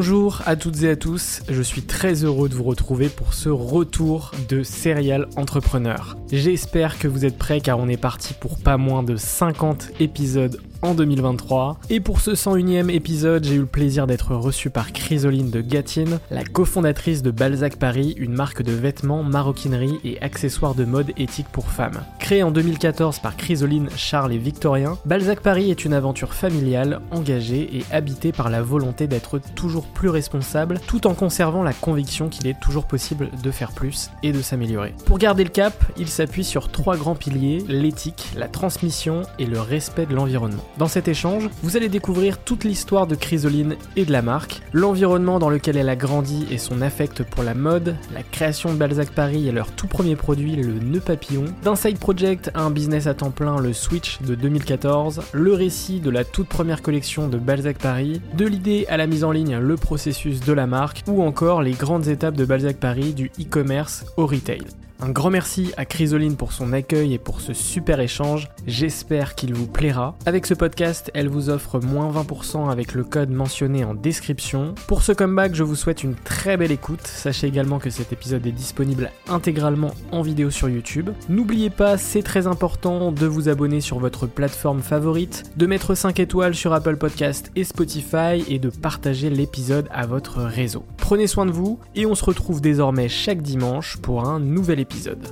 Bonjour à toutes et à tous, je suis très heureux de vous retrouver pour ce retour de Serial Entrepreneur. J'espère que vous êtes prêts car on est parti pour pas moins de 50 épisodes en 2023. Et pour ce 101e épisode, j'ai eu le plaisir d'être reçu par Chrysoline de Gatine, la cofondatrice de Balzac Paris, une marque de vêtements, maroquinerie et accessoires de mode éthique pour femmes. Créée en 2014 par Chrysoline, Charles et Victorien, Balzac Paris est une aventure familiale, engagée et habitée par la volonté d'être toujours plus responsable, tout en conservant la conviction qu'il est toujours possible de faire plus et de s'améliorer. Pour garder le cap, il s'appuie sur trois grands piliers, l'éthique, la transmission et le respect de l'environnement. Dans cet échange, vous allez découvrir toute l'histoire de Chrysoline et de la marque, l'environnement dans lequel elle a grandi et son affect pour la mode, la création de Balzac Paris et leur tout premier produit, le nœud papillon, d'un side project à un business à temps plein, le Switch de 2014, le récit de la toute première collection de Balzac Paris, de l'idée à la mise en ligne, le processus de la marque, ou encore les grandes étapes de Balzac Paris du e-commerce au retail. Un grand merci à Chrysoline pour son accueil et pour ce super échange. J'espère qu'il vous plaira. Avec ce podcast, elle vous offre moins 20% avec le code mentionné en description. Pour ce comeback, je vous souhaite une très belle écoute. Sachez également que cet épisode est disponible intégralement en vidéo sur YouTube. N'oubliez pas, c'est très important de vous abonner sur votre plateforme favorite, de mettre 5 étoiles sur Apple Podcast et Spotify et de partager l'épisode à votre réseau. Prenez soin de vous et on se retrouve désormais chaque dimanche pour un nouvel épisode épisode.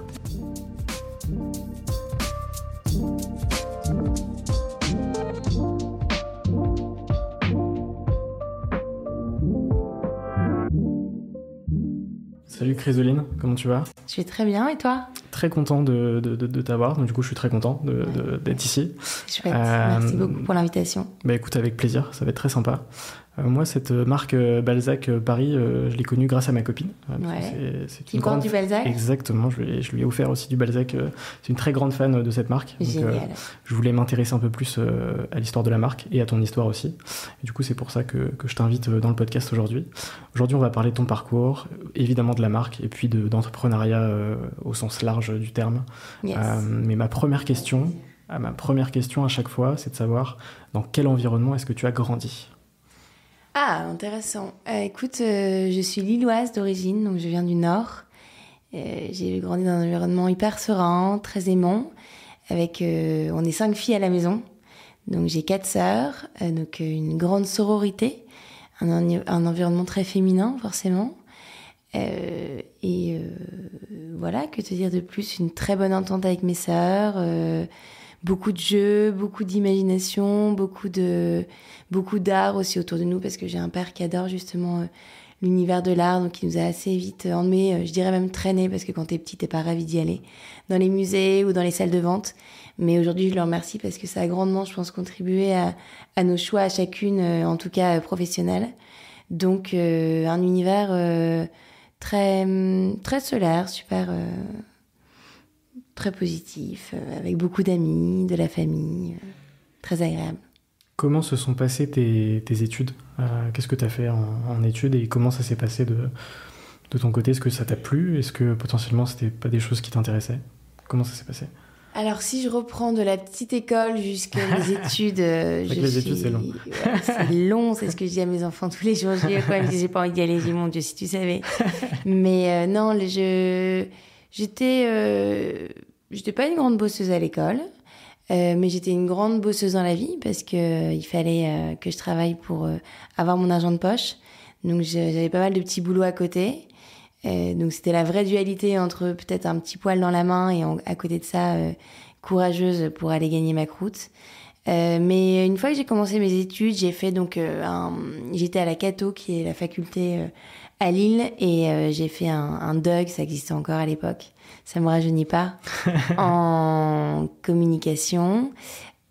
Salut Chrysoline, comment tu vas? Je vais très bien et toi? Très content de, de, de, t'avoir, donc du coup je suis très content d'être ici. Chouette, euh, merci beaucoup pour l'invitation. Bah écoute, avec plaisir, ça va être très sympa. Euh, moi, cette marque euh, Balzac euh, Paris, je l'ai connue grâce à ma copine. Ouais. C'est, Qui grande... du Balzac? Exactement, je lui, ai, je lui, ai, offert aussi du Balzac. C'est une très grande fan de cette marque. Génial. je voulais m'intéresser un peu plus à l'histoire de la marque et à ton histoire aussi. Et du coup, c'est pour ça que, que je t'invite dans le podcast aujourd'hui. Aujourd'hui, on va parler de ton parcours, évidemment de la marque et puis de, d'entrepreneuriat au sens large du terme. Yes. mais ma première question, ma première question à chaque fois, c'est de savoir dans quel environnement est-ce que tu as grandi? Ah, intéressant. Euh, écoute, euh, je suis lilloise d'origine, donc je viens du Nord. Euh, j'ai grandi dans un environnement hyper serein, très aimant. Avec, on est cinq filles à la maison, donc j'ai quatre sœurs, donc une grande sororité, un, un, environnement très féminin forcément. et voilà, que te dire de plus? Une très bonne entente avec mes sœurs beaucoup de jeux, beaucoup d'imagination, beaucoup de beaucoup d'art aussi autour de nous parce que j'ai un père qui adore justement euh, l'univers de l'art, donc qui nous a assez vite emmenés, je dirais même traîné, parce que quand t'es petit, t'es pas ravi d'y aller, dans les musées ou dans les salles de vente. Mais aujourd'hui, je leur remercie parce que ça a grandement, je pense, contribué à, à nos choix à chacune, en tout cas professionnels. Donc, un univers très, très solaire, super, très positif, avec beaucoup d'amis, de la famille, très agréable. Comment se sont passées tes, études euh, Qu'est-ce que tu as fait en, études et comment ça s'est passé de, de ton côté? Est-ce que ça t'a plu? Est-ce que potentiellement c'était pas des choses qui t'intéressaient? Comment ça s'est passé? Alors, si je reprends de la petite école jusqu'à mes études, euh, je les études, c'est long. c'est long, c'est ce que je dis à mes enfants tous les jours. Je dis, quoi, j'ai pas envie d'y aller. Je dis, mon Dieu, si tu savais. Mais euh, non, je, j'étais, j'étais pas une grande bosseuse à l'école. Euh, mais j'étais une grande bosseuse dans la vie parce que euh, il fallait euh, que je travaille pour avoir mon argent de poche. Donc j'avais pas mal de petits boulots à côté. donc c'était la vraie dualité entre peut-être un petit poil dans la main et à côté de ça courageuse pour aller gagner ma croûte. mais une fois que j'ai commencé mes études, j'ai fait donc un... j'étais à la Cato qui est la faculté à Lille et j'ai fait un, un DUG, ça existait encore à l'époque ça me rajeunit pas, en communication.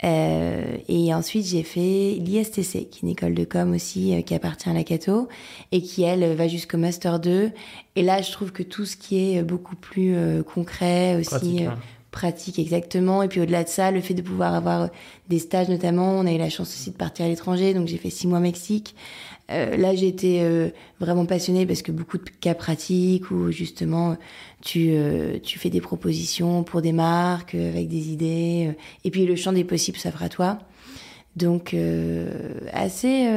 Euh, et ensuite, j'ai fait l'ISTC, qui est une école de com aussi, euh, qui appartient à la Cato, et qui, elle, va jusqu'au Master 2. Et là, je trouve que tout ce qui est beaucoup plus euh, concret, aussi pratique, hein. Pratique, exactement. Et puis au-delà de ça, le fait de pouvoir avoir des stages, notamment, on a eu la chance aussi de partir à l'étranger, donc j'ai fait six mois au Mexique. Euh, là, j'étais euh, vraiment passionnée parce que beaucoup de cas pratiques où justement tu, euh, tu fais des propositions pour des marques avec des idées. et puis le champ des possibles s'offre à toi. Donc assez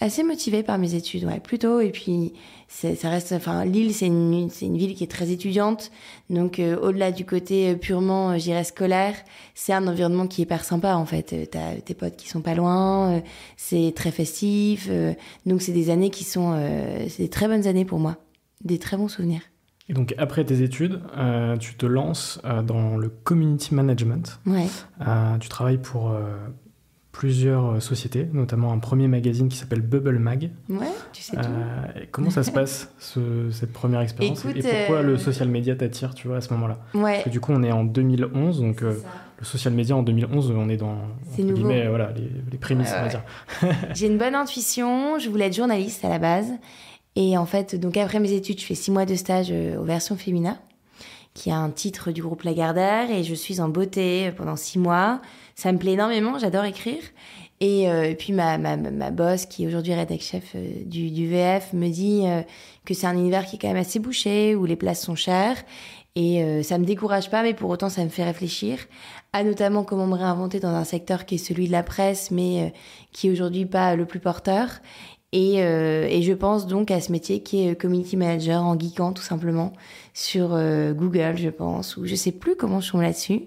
assez motivée par mes études, ouais, plutôt. Et puis, ça reste, enfin, Lille, c'est une, c'est une ville qui est très étudiante. Donc, euh, au-delà du côté euh, purement, euh, j'irais scolaire, c'est un environnement qui est hyper sympa, en fait. T'as tes potes qui sont pas loin, c'est très festif. donc, c'est des années qui sont, c'est des très bonnes années pour moi. Des très bons souvenirs. Et donc, après tes études, tu te lances dans le community management. Ouais. tu travailles pour plusieurs euh, sociétés, notamment un premier magazine qui s'appelle Bubble Mag. Ouais, tu sais tout. Euh, comment ça se passe, cette première expérience Et pourquoi le euh, social media t'attire, tu vois, à ce moment-là? Ouais. Parce que du coup, on est en 2011, donc le social media en 2011, on est dans guillemets, voilà, les, prémices, on va dire. J'ai une bonne intuition, je voulais être journaliste à la base. Et en fait, donc après mes études, je fais six mois de stage aux versions féminin qui a un titre du groupe Lagardère, et je suis en beauté pendant six mois. Ça me plaît énormément, j'adore écrire. Et, euh, puis ma, ma, ma boss, qui est aujourd'hui rédac chef euh, du, du, VF, me dit euh, que c'est un univers qui est quand même assez bouché, où les places sont chères. Et ça me décourage pas, mais pour autant ça me fait réfléchir à notamment comment me réinventer dans un secteur qui est celui de la presse, mais qui est aujourd'hui pas le plus porteur. Et, et, je pense donc à ce métier qui est community manager en geekant tout simplement sur Google, je pense, ou je sais plus comment je tombe là-dessus.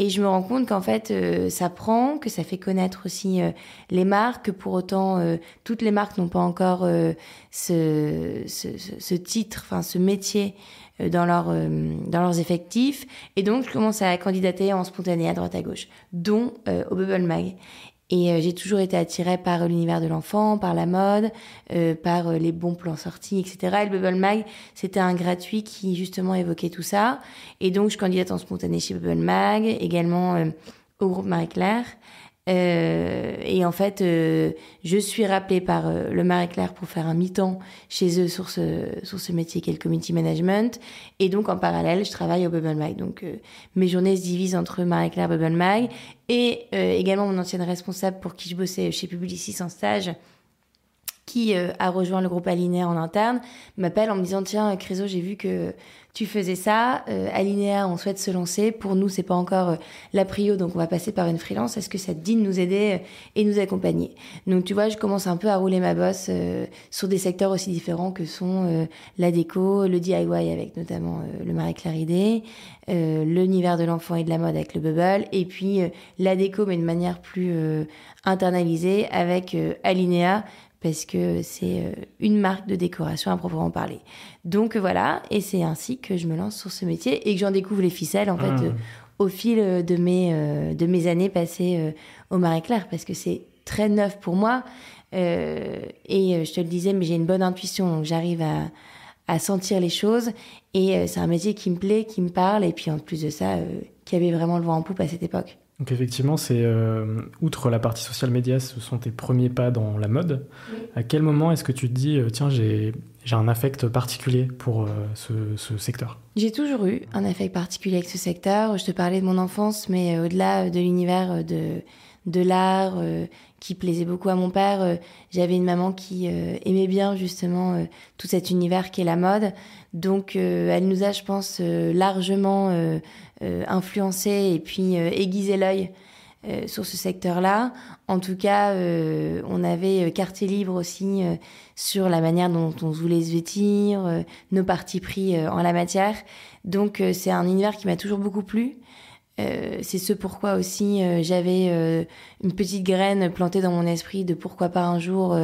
Et je me rends compte qu'en fait, euh, ça prend, que ça fait connaître aussi euh, les marques, que pour autant, euh, toutes les marques n'ont pas encore ce, ce, titre, enfin ce métier dans, leur, dans leurs effectifs. Et donc, je commence à candidater en spontané à droite à gauche, dont au Bubble Mag. Et euh, j'ai toujours été attirée par l'univers de l'enfant, par la mode, euh, par euh, les bons plans sortis, etc. Et le Bubble Mag, c'était un gratuit qui justement évoquait tout ça. Et donc je candidate en spontané chez Bubble Mag, également au groupe Marie-Claire. Euh, et en fait, euh, je suis rappelée par euh, le Marie-Claire pour faire un mi-temps chez eux sur ce, sur ce métier qu'est le community management. Et donc, en parallèle, je travaille au Bubble Mag. Donc, mes journées se divisent entre Marie-Claire Bubble Mag et également mon ancienne responsable pour qui je bossais chez Publicis en stage qui a rejoint le groupe Alinea en interne, m'appelle en me disant Tiens, Criso, j'ai vu que tu faisais ça, euh, Alinéa, on souhaite se lancer. Pour nous, c'est pas encore euh, la prio, donc on va passer par une freelance. Est-ce que ça te dit de nous aider euh, et nous accompagner? Donc tu vois, je commence un peu à rouler ma bosse euh, sur des secteurs aussi différents que sont la déco, le DIY avec notamment le Marie Claire Idée, l'univers de l'enfant et de la mode avec le Bubble, et puis la déco mais de manière plus internalisée avec Alinéa parce que c'est euh, une marque de décoration à proprement parler. Donc voilà, et c'est ainsi que je me lance sur ce métier et que j'en découvre les ficelles en fait ah. euh, au fil euh, de mes de mes années passées au Marais Claire parce que c'est très neuf pour moi. et je te le disais, mais j'ai une bonne intuition, donc j'arrive à, à sentir les choses. Et c'est un métier qui me plaît, qui me parle, et puis en plus de ça, qui avait vraiment le vent en poupe à cette époque. Donc effectivement, c'est euh, outre la partie social media, ce sont tes premiers pas dans la mode. À quel moment est-ce que tu te dis euh, tiens j'ai un affect particulier pour euh, ce, secteur? J'ai toujours eu un affect particulier avec ce secteur. Je te parlais de mon enfance, mais au-delà de l'univers de de l'art qui plaisait beaucoup à mon père, j'avais une maman qui aimait bien justement tout cet univers qui est la mode. Donc elle nous a, je pense, largement influencer et puis euh, aiguiser l'œil euh, sur ce secteur-là. En tout cas, on avait carte libre aussi sur la manière dont on voulait se vêtir, nos partis pris en la matière. Donc c'est un univers qui m'a toujours beaucoup plu. c'est ce pourquoi aussi j'avais une petite graine plantée dans mon esprit de pourquoi pas un jour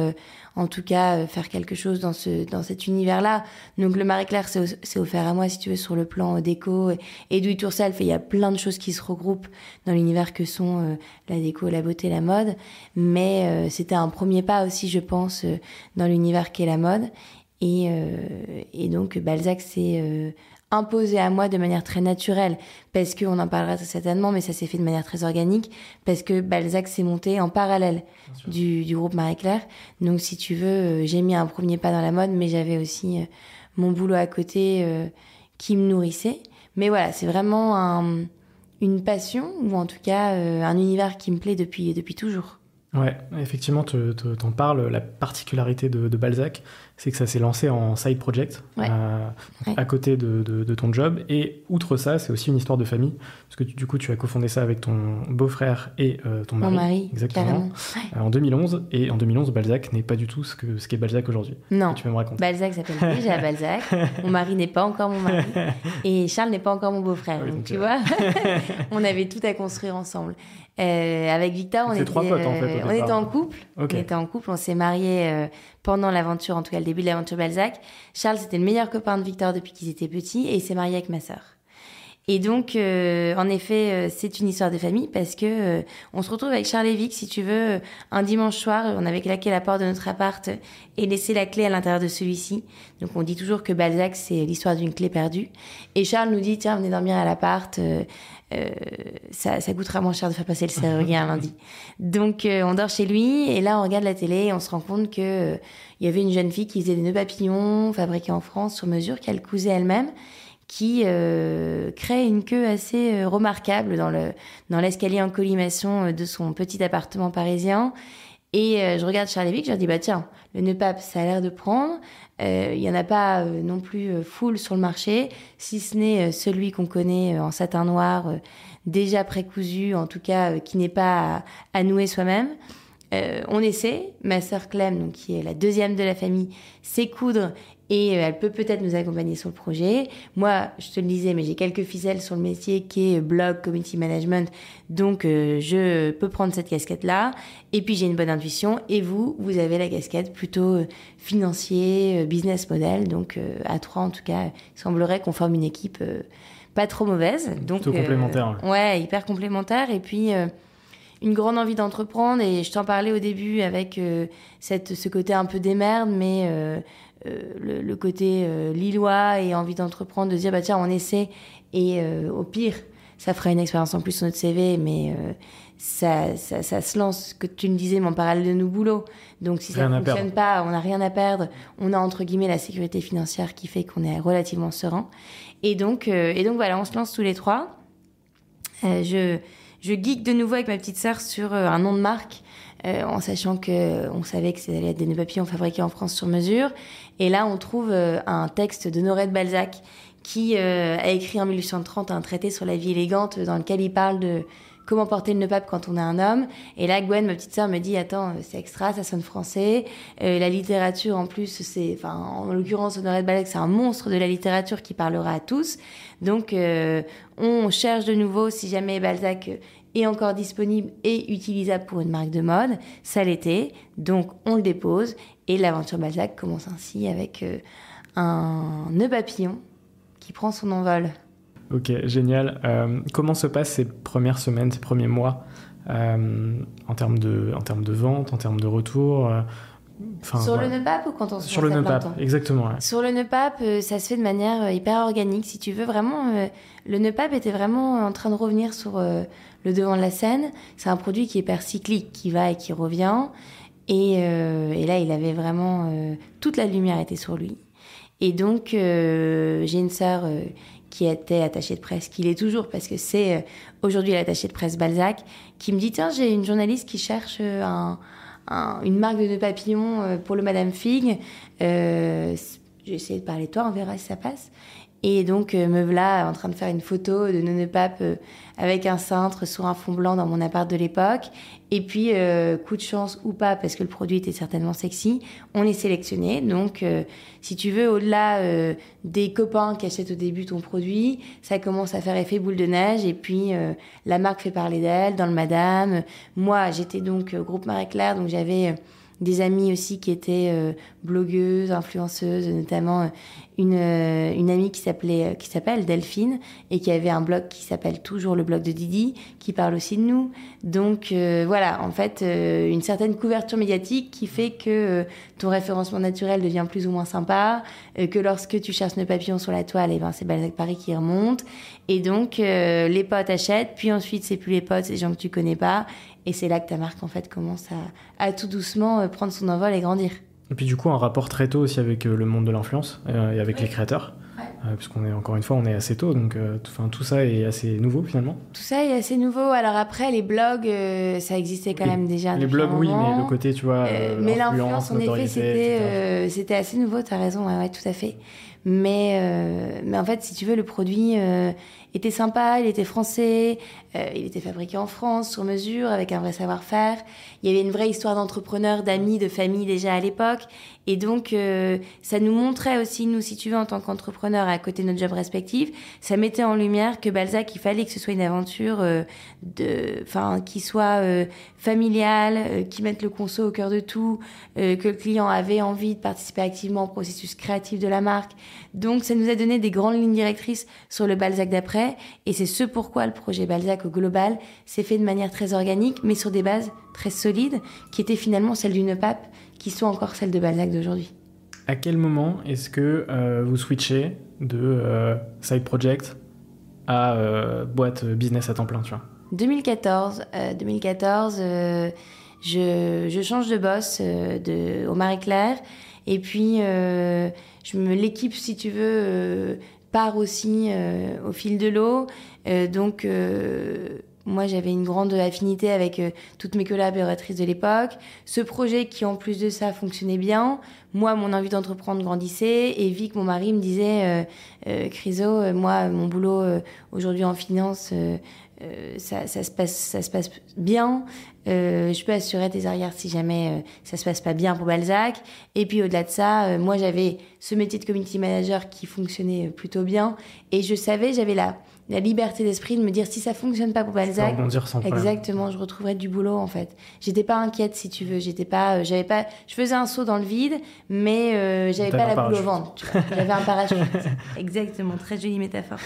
en tout cas euh, faire quelque chose dans ce dans cet univers-là. Donc le Marie Claire c'est offert à moi si tu veux sur le plan euh, déco et, do. Et il y a plein de choses qui se regroupent dans l'univers que sont euh, la déco, la beauté, la mode. Mais c'était un premier pas aussi, je pense, dans l'univers qu'est la mode. Et, et donc Balzac c'est imposé à moi de manière très naturelle, parce qu'on en parlera certainement, mais ça s'est fait de manière très organique, parce que Balzac s'est monté en parallèle du, du, groupe Marie-Claire. Donc si tu veux, euh, j'ai mis un premier pas dans la mode, mais j'avais aussi euh, mon boulot à côté euh, qui me nourrissait. Mais voilà, c'est vraiment un, une passion, ou en tout cas un univers qui me plaît depuis, depuis toujours. Ouais, effectivement, tu en parles. La particularité de, de Balzac, c'est que ça s'est lancé en side project euh, à côté de, de, ton job. Et outre ça, c'est aussi une histoire de famille, parce que du coup, tu as cofondé ça avec ton beau-frère et euh, ton mari. Mon mari, exactement. Euh, en 2011. Et en 2011, Balzac n'est pas du tout ce que ce qu'est Balzac aujourd'hui. Non. Tu peux me raconter. Balzac s'appelle déjà Balzac. mon mari n'est pas encore mon mari. Et Charles n'est pas encore mon beau-frère. donc, tu vois, on avait tout à construire ensemble. Euh, avec Victor, on était, trois potes, en fait, on était en couple. On était en couple. On s'est mariés pendant l'aventure, en tout cas le début de l'aventure Balzac. Charles, c'était le meilleur copain de Victor depuis qu'ils étaient petits et il s'est marié avec ma sœur. Et donc, euh, en effet, euh, c'est une histoire de famille parce que euh, on se retrouve avec Charles Vic, si tu veux, un dimanche soir, on avait claqué la porte de notre appart et laissé la clé à l'intérieur de celui-ci. Donc, on dit toujours que Balzac, c'est l'histoire d'une clé perdue. Et Charles nous dit, tiens, venez dormir à l'appart. ça, ça coûtera moins cher de faire passer le serrurier un lundi. Donc, on dort chez lui et là, on regarde la télé et on se rend compte que il y avait une jeune fille qui faisait des nœuds papillons fabriqués en France sur mesure qu'elle cousait elle-même qui euh, crée une queue assez euh, remarquable dans le dans l'escalier en collimation euh, de son petit appartement parisien. Et je regarde Charlie je leur dis bah tiens, le nœud pape, ça a l'air de prendre. Il y en a pas non plus full sur le marché, si ce n'est celui qu'on connaît en satin noir, déjà précousu, en tout cas qui n'est pas à, nouer soi-même. on essaie. Ma sœur Clem, donc, qui est la deuxième de la famille, sait coudre et euh, elle peut peut-être nous accompagner sur le projet. Moi, je te le disais, mais j'ai quelques ficelles sur le métier qui est blog, community management, donc euh, je peux prendre cette casquette-là. Et puis j'ai une bonne intuition. Et vous, vous avez la casquette plutôt euh, financier, business model. Donc à trois, en tout cas, il semblerait qu'on forme une équipe pas trop mauvaise. Donc plutôt complémentaire. Ouais, hyper complémentaire. Et puis une grande envie d'entreprendre et je t'en parlais au début avec cette ce côté un peu démerde mais euh, le, côté euh, lillois et envie d'entreprendre, de dire bah tiens on essaie et euh, au pire ça ferait une expérience en plus sur notre CV, mais ça, ça, ça, se lance, que tu me disais, mais en parallèle de nos boulots. Donc si ça ne fonctionne pas, on n'a rien à perdre. On a entre guillemets la sécurité financière qui fait qu'on est relativement serein. Et donc, et donc voilà, on se lance tous les trois. je, je geek de nouveau avec ma petite sœur sur un nom de marque euh, en sachant que on savait que c'était des nœuds papillons fabriqués en France sur mesure. Et là, on trouve euh, un texte de de Balzac qui euh, a écrit en 1830 un traité sur la vie élégante dans lequel il parle de comment porter le nœud pape quand on est un homme. Et là, Gwen, ma petite sœur, me dit attends, c'est extra, ça sonne français. la littérature, en plus, c'est, enfin, en l'occurrence, Honoré de Balzac, c'est un monstre de la littérature qui parlera à tous. Donc, on cherche de nouveau si jamais Balzac est encore disponible et utilisable pour une marque de mode. Ça l'était, donc on le dépose et l'aventure Balzac commence ainsi avec euh, un nœud papillon qui prend son envol. Ok, génial. Euh, comment se passent ces premières semaines, ces premiers mois en, termes de, en termes de vente, en termes de retour sur le NEPAP ou quand on se Sur le NEPAP, exactement. Sur le NEPAP, ça se fait de manière hyper organique. Si tu veux vraiment, le NEPAP était vraiment en train de revenir sur le devant de la scène. C'est un produit qui est hyper cyclique, qui va et qui revient. Et, et là, il avait vraiment toute la lumière était sur lui. Et donc, euh, j'ai une sœur euh, qui était attachée de presse, qui l'est toujours, parce que c'est euh, aujourd'hui l'attachée de presse Balzac, qui me dit Tiens, j'ai une journaliste qui cherche un, une marque de nœuds papillons pour le Madame Fig. j'ai essayé de parler de toi, on verra si ça passe. Et donc, me voilà en train de faire une photo de nœuds pape avec un cintre sur un fond blanc dans mon appart de l'époque. Et puis, euh, coup de chance ou pas, parce que le produit était certainement sexy, on est sélectionné. Donc, euh, si tu veux, au-delà euh, des copains qui achètent au début ton produit, ça commence à faire effet boule de neige. Et puis, la marque fait parler d'elle dans le Madame. Moi, j'étais donc groupe Marie-Claire, donc j'avais des amies aussi qui étaient blogueuses, influenceuses, notamment une, euh, une amie qui s'appelait euh, qui s'appelle Delphine et qui avait un blog qui s'appelle toujours le blog de Didi qui parle aussi de nous. Donc euh, voilà en fait une certaine couverture médiatique qui fait que ton référencement naturel devient plus ou moins sympa que lorsque tu cherches nos papillons sur la toile et eh ben c'est Balzac Paris qui remonte. Et donc les potes achètent puis ensuite c'est plus les potes c'est les gens que tu connais pas et c'est là que ta marque en fait commence à, à tout doucement prendre son envol et grandir et puis du coup, un rapport très tôt aussi avec euh, le monde de l'influence euh, et avec les créateurs. Euh, puisqu'on est encore une fois, on est assez tôt, donc enfin, tout ça est assez nouveau finalement. Tout ça est assez nouveau. Alors après, les blogs, ça existait quand même déjà. Les blogs, oui, mais le côté, tu vois, mais l'influence, en effet, c'était c'était assez nouveau. T'as raison, ouais, tout à fait. Mais mais en fait, si tu veux, le produit était sympa, il était français, euh, il était fabriqué en France, sur mesure, avec un vrai savoir-faire. Il y avait une vraie histoire d'entrepreneurs, d'amis, de famille déjà à l'époque. Et donc, euh, ça nous montrait aussi, nous, si tu veux, en tant qu'entrepreneurs, à côté de notre job respectif, ça mettait en lumière que Balzac, il fallait que ce soit une aventure euh, enfin, qui soit familiale, qui mette le conso au cœur de tout, que le client avait envie de participer activement au processus créatif de la marque. Donc, ça nous a donné des grandes lignes directrices sur le Balzac d'après. Et c'est ce pourquoi le projet Balzac au global s'est fait de manière très organique, mais sur des bases très solides, qui étaient finalement celles d'une pape, qui sont encore celles de Balzac d'aujourd'hui. À quel moment est-ce que euh, vous switchez de euh, side project à euh, boîte business à temps plein, tu vois? 2014, 2014 je, je, change de boss de, au Marie-Claire. Et puis, je me l'équipe, si tu veux, part aussi au fil de l'eau. donc, moi, j'avais une grande affinité avec euh, toutes mes collaboratrices de l'époque. Ce projet qui, en plus de ça, fonctionnait bien. Moi, mon envie d'entreprendre grandissait. Et Vic, mon mari, me disait, euh, euh Criso, euh, moi, mon boulot aujourd'hui en finance, ça, ça, se passe, ça se passe bien. je peux assurer tes arrières si jamais ça se passe pas bien pour Balzac. Et puis au-delà de ça, moi j'avais ce métier de community manager qui fonctionnait plutôt bien et je savais, j'avais la la liberté d'esprit de me dire si ça fonctionne pas pour Balzac, exactement, je retrouverai du boulot en fait. J'étais pas inquiète si tu veux, j'étais pas, euh, j'avais pas, je faisais un saut dans le vide, mais euh, j'avais pas la boule au ventre. J'avais un parachute. exactement, très jolie métaphore.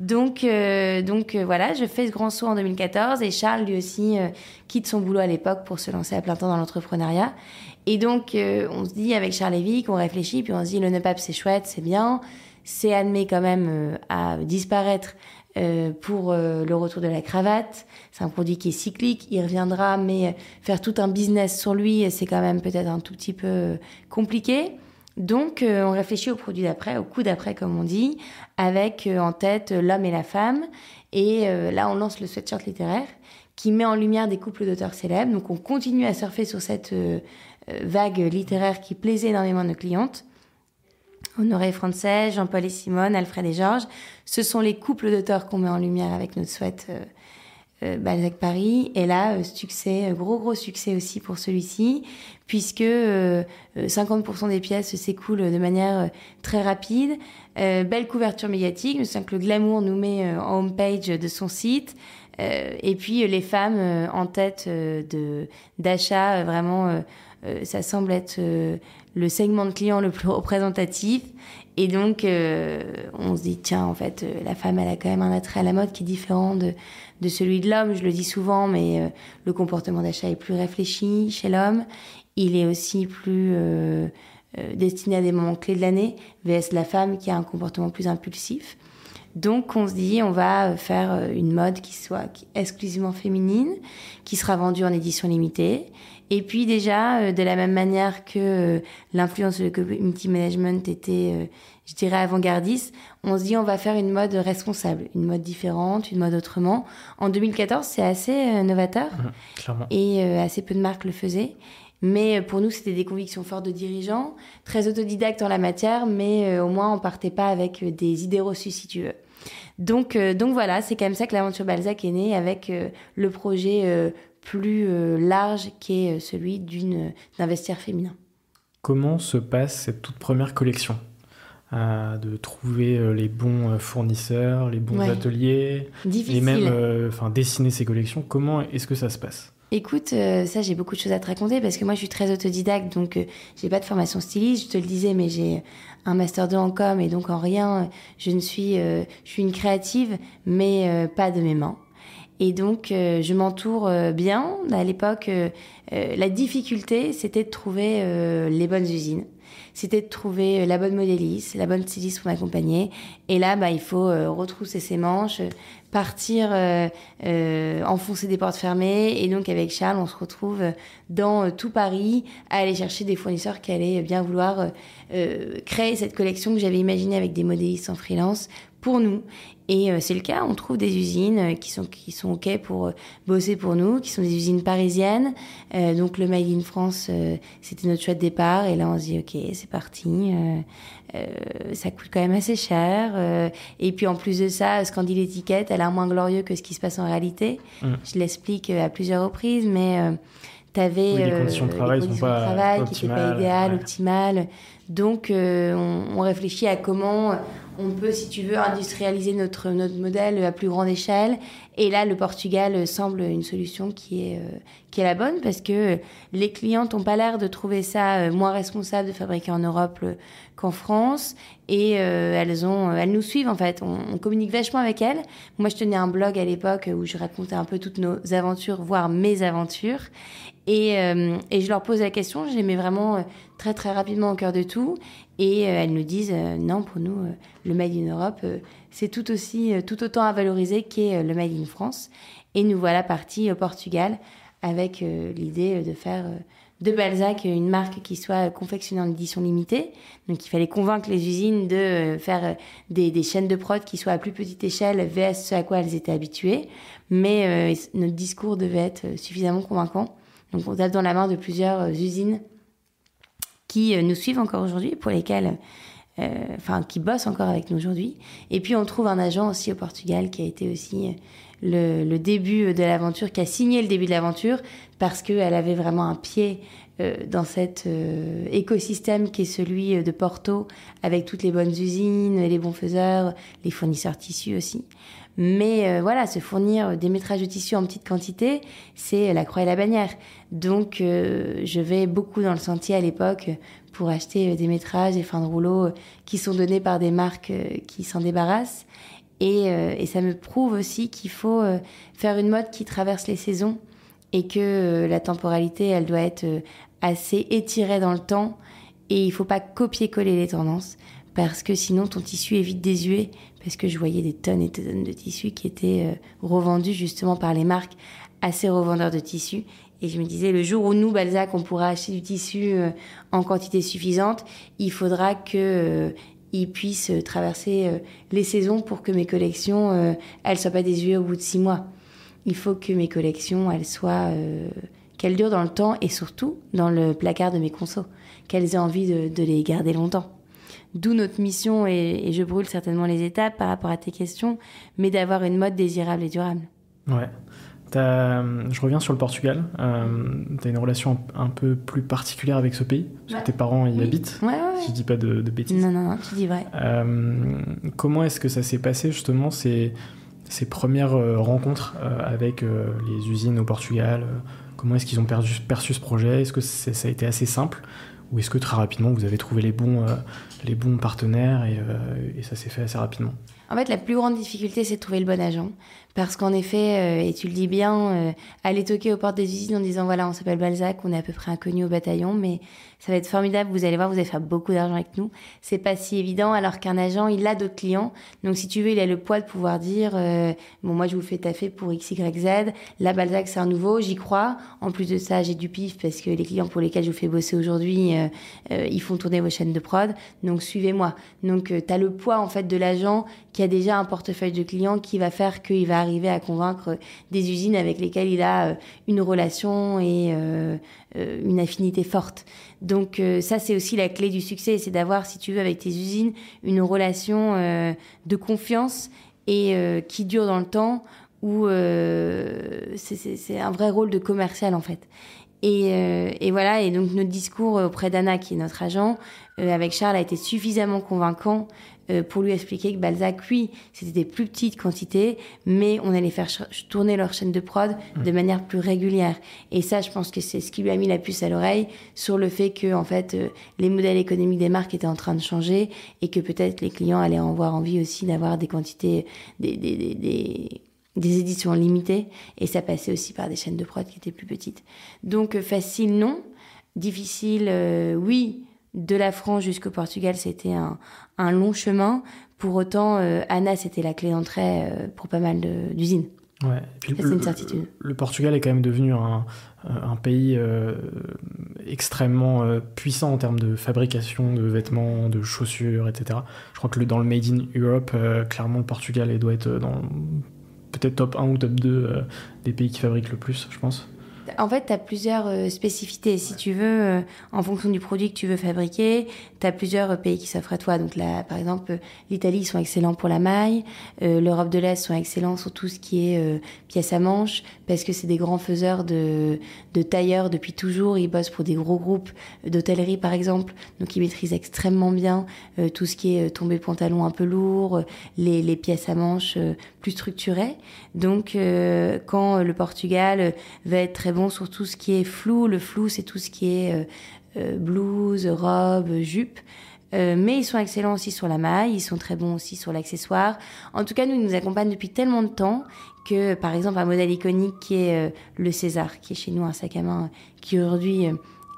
Donc, euh, donc voilà, je fais ce grand saut en 2014 et Charles lui aussi quitte son boulot à l'époque pour se lancer à plein temps dans l'entrepreneuriat. Et donc on se dit avec Charles Lévy qu'on réfléchit puis on se dit le NEPAP c'est chouette, c'est bien c'est admis quand même à disparaître euh, pour euh, le retour de la cravate. C'est un produit qui est cyclique, il reviendra, mais faire tout un business sur lui, c'est quand même peut-être un tout petit peu compliqué. Donc, euh, on réfléchit au produit d'après, au coup d'après, comme on dit, avec en tête l'homme et la femme. Et là, on lance le sweatshirt littéraire qui met en lumière des couples d'auteurs célèbres. Donc, on continue à surfer sur cette vague littéraire qui plaisait énormément à nos clientes. Honoré Français, Jean-Paul et Simone, Alfred et Georges. Ce sont les couples d'auteurs qu'on met en lumière avec notre souhait euh, euh, Balzac Paris. Et là, euh, succès, gros gros succès aussi pour celui-ci, puisque 50% des pièces s'écoulent de manière très rapide. belle couverture médiatique, je sens que le glamour nous met en homepage de son site. et puis les femmes en tête de d'achat vraiment ça semble être le segment de clients le plus représentatif. Et donc, on se dit, tiens, en fait, la femme, elle a quand même un attrait à la mode qui est différent de, de celui de l'homme. Je le dis souvent, mais le comportement d'achat est plus réfléchi chez l'homme. Il est aussi plus destiné à des moments clés de l'année, vs la femme qui a un comportement plus impulsif. Donc on se dit on va faire une mode qui soit exclusivement féminine, qui sera vendue en édition limitée. Et puis déjà, euh, de la même manière que euh, l'influence de community management était, euh, je dirais, avant-gardiste, on se dit on va faire une mode responsable, une mode différente, une mode autrement. En 2014, c'est assez novateur mmh, et assez peu de marques le faisaient. Mais pour nous, c'était des convictions fortes de dirigeants, très autodidactes en la matière, mais au moins on partait pas avec des idées reçues, si tu veux. Donc, euh, donc voilà, c'est comme ça que l'aventure Balzac est née avec euh, le projet euh, plus large qui est celui d'une d'un vestiaire féminin. Comment se passe cette toute première collection? De trouver les bons fournisseurs, les bons ateliers, Difficile. et même enfin dessiner ces collections. Comment est-ce que ça se passe? Écoute, ça j'ai beaucoup de choses à te raconter parce que moi je suis très autodidacte, donc j'ai pas de formation styliste, je te le disais, mais j'ai un master 2 en com et donc en rien, je ne suis, euh, je suis une créative, mais euh, pas de mes mains. Et donc, euh, je m'entoure bien. À l'époque, la difficulté, c'était de trouver les bonnes usines. C'était de trouver la bonne modéliste, la bonne styliste pour m'accompagner. Et là, bah, il faut retrousser ses manches, partir enfoncer des portes fermées. Et donc, avec Charles, on se retrouve dans tout Paris à aller chercher des fournisseurs qui allaient bien vouloir euh, créer cette collection que j'avais imaginée avec des modélistes en freelance pour nous. Et euh, c'est le cas, on trouve des usines euh, qui sont qui sont ok pour bosser pour nous, qui sont des usines parisiennes. donc le Made in France, c'était notre choix de départ. Et là, on se dit ok, c'est parti. ça coûte quand même assez cher. et puis en plus de ça, ce qu'en dit l'étiquette, elle a moins glorieux que ce qui se passe en réalité. Mmh. Je l'explique à plusieurs reprises, mais tu avais les conditions de travail, qui n'étaient pas idéales, optimales. Donc, euh, on, réfléchit à comment on peut, si tu veux, industrialiser notre, notre modèle à plus grande échelle. Et là, le Portugal semble une solution qui est, euh, qui est la bonne parce que les clientes n'ont pas l'air de trouver ça euh, moins responsable de fabriquer en Europe qu'en France. Et elles, ont, elles nous suivent, en fait. On, communique vachement avec elles. Moi, je tenais un blog à l'époque où je racontais un peu toutes nos aventures, voire mes aventures. Et, euh, et, je leur pose la question, je les mets vraiment euh, très très rapidement au cœur de tout. Et euh, elles nous disent non, pour nous, le Made in Europe, c'est tout aussi, tout autant à valoriser qu'est le Made in France. Et nous voilà partis au Portugal avec l'idée de faire de Balzac une marque qui soit confectionnée en édition limitée. Donc il fallait convaincre les usines de faire des, des chaînes de prod qui soient à plus petite échelle vers ce à quoi elles étaient habituées. Mais notre discours devait être suffisamment convaincant donc on tape dans la main de plusieurs euh, usines qui euh, nous suivent encore aujourd'hui, pour lesquelles, euh, enfin, qui bossent encore avec nous aujourd'hui. Et puis on trouve un agent aussi au Portugal qui a été aussi le, début de l'aventure, qui a signé le début de l'aventure parce qu'elle avait vraiment un pied dans cet écosystème qui est celui de Porto, avec toutes les bonnes usines, les bons faiseurs, les fournisseurs tissus aussi. Mais euh, voilà, se fournir des métrages de tissu en petite quantité, c'est la croix et la bannière. Donc euh, je vais beaucoup dans le sentier à l'époque pour acheter euh, des métrages, des fins de rouleau qui sont donnés par des marques qui s'en débarrassent. Et, et, ça me prouve aussi qu'il faut faire une mode qui traverse les saisons et que la temporalité, elle doit être assez étirée dans le temps et il faut pas copier-coller les tendances parce que sinon ton tissu est vite désuet, parce que je voyais des tonnes et des tonnes de tissus qui étaient euh, revendus justement par les marques à ces revendeurs de tissus. Et je me disais, le jour où nous, Balzac, on pourra acheter du tissu euh, en quantité suffisante, il faudra que euh, il puisse traverser les saisons pour que mes collections, elles soient pas désuées au bout de six mois. Il faut que mes collections, elles soient, qu'elles durent dans le temps et surtout dans le placard de mes consos, qu'elles aient envie de les garder longtemps. D'où notre mission, et, je brûle certainement les étapes par rapport à tes questions, mais d'avoir une mode désirable et durable. Ouais. Je reviens sur le Portugal. Euh, tu as une relation un peu plus particulière avec ce pays, parce que tes parents y habitent. Ouais, ouais, Si je dis pas de, bêtises. Non, non, non, tu dis vrai. Euh, comment est-ce que ça s'est passé justement C'est ces premières rencontres avec les usines au Portugal? Comment est-ce qu'ils ont perçu, ce projet? Est-ce que ça a été assez simple? Ou est-ce que très rapidement vous avez trouvé les bons, les bons partenaires et ça s'est fait assez rapidement? En fait, la plus grande difficulté, c'est de trouver le bon agent. Parce qu'en effet, euh, et tu le dis bien, euh, aller toquer aux portes des usines en disant voilà, on s'appelle Balzac, on est à peu près inconnu au bataillon, mais ça va être formidable, vous allez voir, vous allez faire beaucoup d'argent avec nous. C'est pas si évident, alors qu'un agent, il a d'autres clients. Donc, si tu veux, il a le poids de pouvoir dire euh, bon, moi, je vous fais taffer pour X, Y, Z. Là, Balzac, c'est un nouveau, j'y crois. En plus de ça, j'ai du pif parce que les clients pour lesquels je vous fais bosser aujourd'hui, ils font tourner vos chaînes de prod. Donc, suivez-moi. Donc, tu as le poids, en fait, de l'agent qui a déjà un portefeuille de clients qui va faire qu'il va arriver à convaincre des usines avec lesquelles il a euh, une relation et euh, euh, une affinité forte. Donc ça, c'est aussi la clé du succès, c'est d'avoir, si tu veux, avec tes usines, une relation de confiance et qui dure dans le temps, où c'est un vrai rôle de commercial en fait. Et, et, voilà, et donc notre discours auprès d'Anna, qui est notre agent, avec Charles, a été suffisamment convaincant euh, pour lui expliquer que Balzac, oui, c'était des plus petites quantités, mais on allait faire tourner leur chaîne de prod de manière plus régulière. Et ça, je pense que c'est ce qui lui a mis la puce à l'oreille sur le fait que, en fait, euh, les modèles économiques des marques étaient en train de changer et que peut-être les clients allaient en avoir envie aussi d'avoir des quantités, des, des, des, des éditions limitées et ça passait aussi par des chaînes de prod qui étaient plus petites. Donc euh, facile non, difficile oui, de la France jusqu'au Portugal, c'était un, long chemin. Pour autant, euh, Anna, c'était la clé d'entrée euh, pour pas mal d'usines. Ouais, c'est une certitude. Le, Portugal est quand même devenu un, pays euh, extrêmement puissant en termes de fabrication de vêtements, de chaussures, etc. Je crois que dans le Made in Europe, clairement, le Portugal doit être dans peut-être top 1 ou top 2 des pays qui fabriquent le plus, je pense. En fait, tu as plusieurs euh, spécificités. Si tu veux, euh, en fonction du produit que tu veux fabriquer, tu as plusieurs euh, pays qui s'offrent à toi. Donc là, par exemple, l'Italie, ils sont excellents pour la maille. L'Europe de l'Est sont excellents sur tout ce qui est pièces à manches, parce que c'est des grands faiseurs de, de tailleurs depuis toujours. Ils bossent pour des gros groupes d'hôtellerie, par exemple. Donc ils maîtrisent extrêmement bien tout ce qui est tombé pantalon un peu lourd, les, les pièces à manches plus structurées. Donc quand le Portugal va être très bon sur tout ce qui est flou. Le flou, c'est tout ce qui est euh, euh, blouse, robe, jupe. Euh, mais ils sont excellents aussi sur la maille, ils sont très bons aussi sur l'accessoire. En tout cas, nous, ils nous accompagnent depuis tellement de temps que, par exemple, un modèle iconique qui est le César, qui est chez nous un sac à main, qui aujourd'hui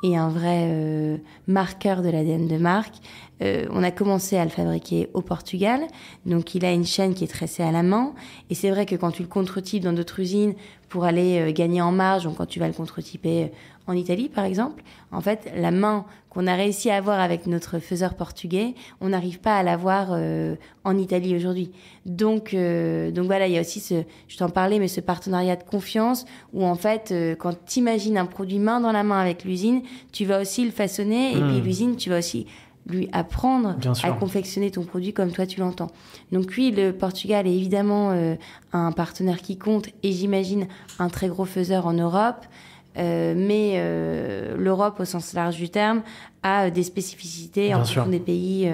est un vrai marqueur de l'ADN de marque. on a commencé à le fabriquer au Portugal, donc il a une chaîne qui est tressée à la main. Et c'est vrai que quand tu le contre-types dans d'autres usines, pour aller euh, gagner en marge, donc quand tu vas le contre-typer euh, en Italie par exemple, en fait, la main qu'on a réussi à avoir avec notre faiseur portugais, on n'arrive pas à l'avoir euh, en Italie aujourd'hui. Donc, donc voilà, il y a aussi ce, je t'en parlais, mais ce partenariat de confiance où en fait, quand tu imagines un produit main dans la main avec l'usine, tu vas aussi le façonner et puis mmh. l'usine, tu vas aussi lui apprendre à confectionner ton produit comme toi tu l'entends. Donc oui, le Portugal est évidemment euh, un partenaire qui compte et j'imagine un très gros faiseur en Europe. Euh, mais euh, l'Europe, au sens large du terme, a des spécificités en fonction des pays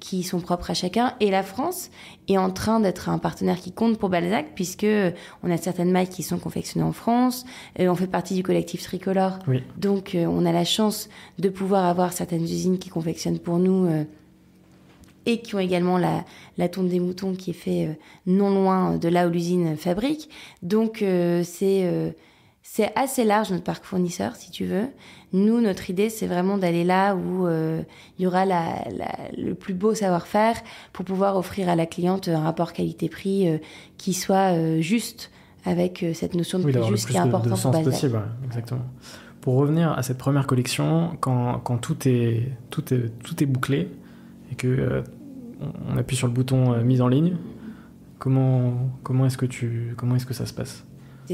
qui sont propres à chacun. Et la France est en train d'être un partenaire qui compte pour Balzac, puisque on a certaines mailles qui sont confectionnées en France. Euh, on fait partie du collectif tricolore. Donc, euh, on a la chance de pouvoir avoir certaines usines qui confectionnent pour nous. Euh, et qui ont également la, la tonte des moutons qui est fait non loin de là où l'usine fabrique. Donc c'est c'est assez large notre parc fournisseur, si tu veux. Nous, notre idée, c'est vraiment d'aller là où euh, il y aura la, le plus beau savoir-faire pour pouvoir offrir à la cliente un rapport qualité-prix euh, qui soit euh, juste avec cette notion de prix juste qui est importante pour possible, exactement. Pour revenir à cette première collection, quand, quand tout, est, tout, est, tout est bouclé et que on appuie sur le bouton mise en ligne, comment, comment est-ce que, tu, comment est-ce que ça se passe?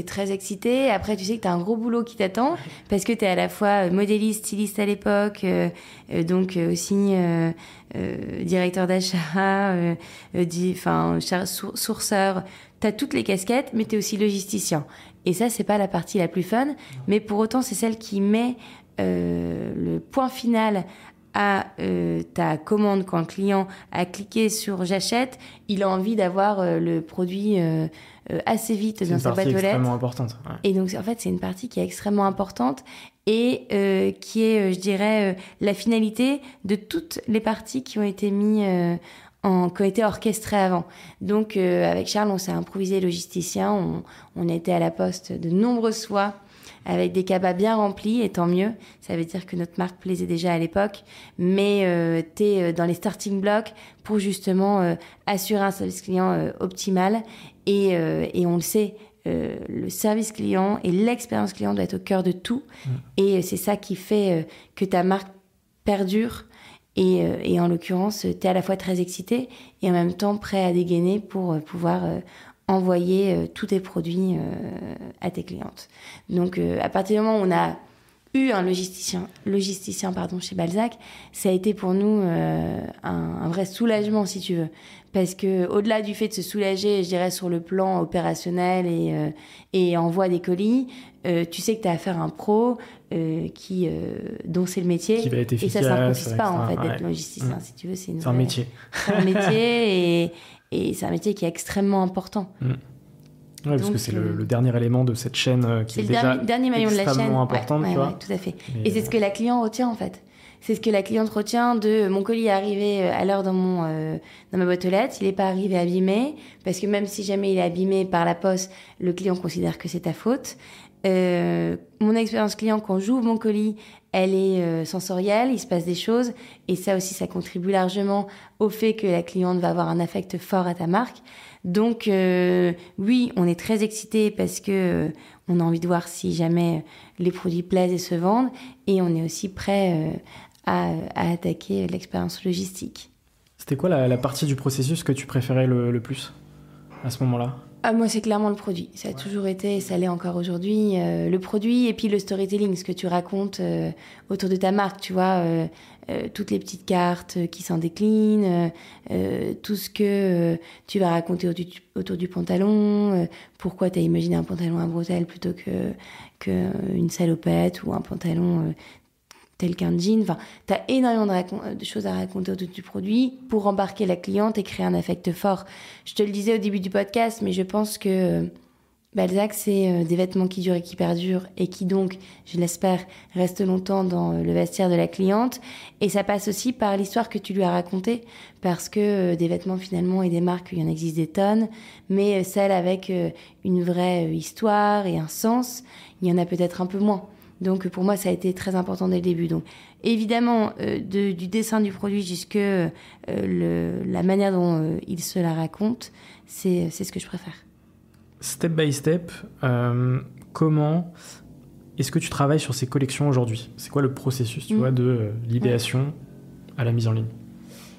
Très excité. Après, tu sais que tu as un gros boulot qui t'attend parce que tu es à la fois euh, modéliste, styliste à l'époque, euh, euh, donc aussi directeur d'achat, enfin sourceur. Tu as toutes les casquettes, mais tu es aussi logisticien. Et ça, c'est pas la partie la plus fun, mais pour autant, c'est celle qui met le point final à euh, ta commande, quand le client a cliqué sur j'achète, il a envie d'avoir euh, le produit euh, assez vite dans sa boîte aux lettres. C'est extrêmement importante. Et donc en fait c'est une partie qui est extrêmement importante et qui est, je dirais, la finalité de toutes les parties qui ont été mises en, qui ont été orchestrées avant. Donc avec Charles, on s'est improvisé logisticien, on, on était à la poste de nombreuses fois avec des cabas bien remplis, et tant mieux. Ça veut dire que notre marque plaisait déjà à l'époque, mais euh, tu es euh, dans les starting blocks pour justement euh, assurer un service client euh, optimal. Et, et, on le sait, le service client et l'expérience client doit être au cœur de tout. Mm. Et c'est ça qui fait que ta marque perdure. Et, et en l'occurrence, tu es à la fois très excité et en même temps prêt à dégainer pour pouvoir envoyer euh, tous tes produits euh, à tes clientes. Donc, euh, à partir du moment où on a eu un logisticien, logisticien pardon, chez Balzac, ça a été pour nous un, vrai soulagement, si tu veux. Parce que au-delà du fait de se soulager, je dirais, sur le plan opérationnel et, et envoi des colis, tu sais que tu as affaire à un pro qui, dont c'est le métier. Qui va être efficace, et ça ne s'improvise pas, en fait, d'être logisticien, mmh. si tu veux. C'est un métier. C'est un métier et, et c'est un métier qui est extrêmement important. Mm. Oui, parce que c'est le, dernier élément de cette chaîne euh, qui est, le déjà dernier, maillon de la chaîne. importante, tu vois. tout à fait. Et, c'est ce que la cliente retient en fait. C'est ce que la cliente retient de mon colis est arrivé euh, à l'heure dans mon euh, dans ma boîte aux lettres, il n'est pas arrivé abîmé parce que même si jamais il est abîmé par la poste, le client considère que c'est ta faute. Euh, mon expérience client quand j'ouvre mon colis, elle est euh, sensorielle, il se passe des choses et ça aussi ça contribue largement au fait que la cliente va avoir un affect fort à ta marque. Donc euh, oui, on est très excité parce que on a envie de voir si jamais les produits plaisent et se vendent et on est aussi prêt à, attaquer l'expérience logistique. C'était quoi la, partie du processus que tu préférais le plus à ce moment-là? Ah, moi, c'est clairement le produit. Ça a toujours été, et ça l'est encore aujourd'hui, euh, le produit et puis le storytelling, ce que tu racontes euh, autour de ta marque, tu vois, euh, toutes les petites cartes qui s'en déclinent, tout ce que tu vas raconter autour du, pantalon, pourquoi tu as imaginé un pantalon à bretelles plutôt que qu'une salopette ou un pantalon tel qu'un jean. Enfin, tu as énormément de, choses à raconter autour du produit pour embarquer la cliente et créer un affect fort. Je te le disais au début du podcast, mais je pense que euh, Balzac, c'est euh, des vêtements qui durent et qui perdurent et qui donc, je l'espère, restent longtemps dans euh, le vestiaire de la cliente. Et ça passe aussi par l'histoire que tu lui as racontée, parce que des vêtements finalement et des marques, il y en existe des tonnes, mais celles avec une vraie histoire et un sens, il y en a peut-être un peu moins. Donc pour moi, ça a été très important dès le début. Donc évidemment, euh, du dessin du produit jusque euh, la manière dont euh, il se la raconte, c'est ce que je préfère. Step by step, comment est-ce que tu travailles sur ces collections aujourd'hui? C'est quoi le processus, tu mmh. vois, de l'idéation à la mise en ligne?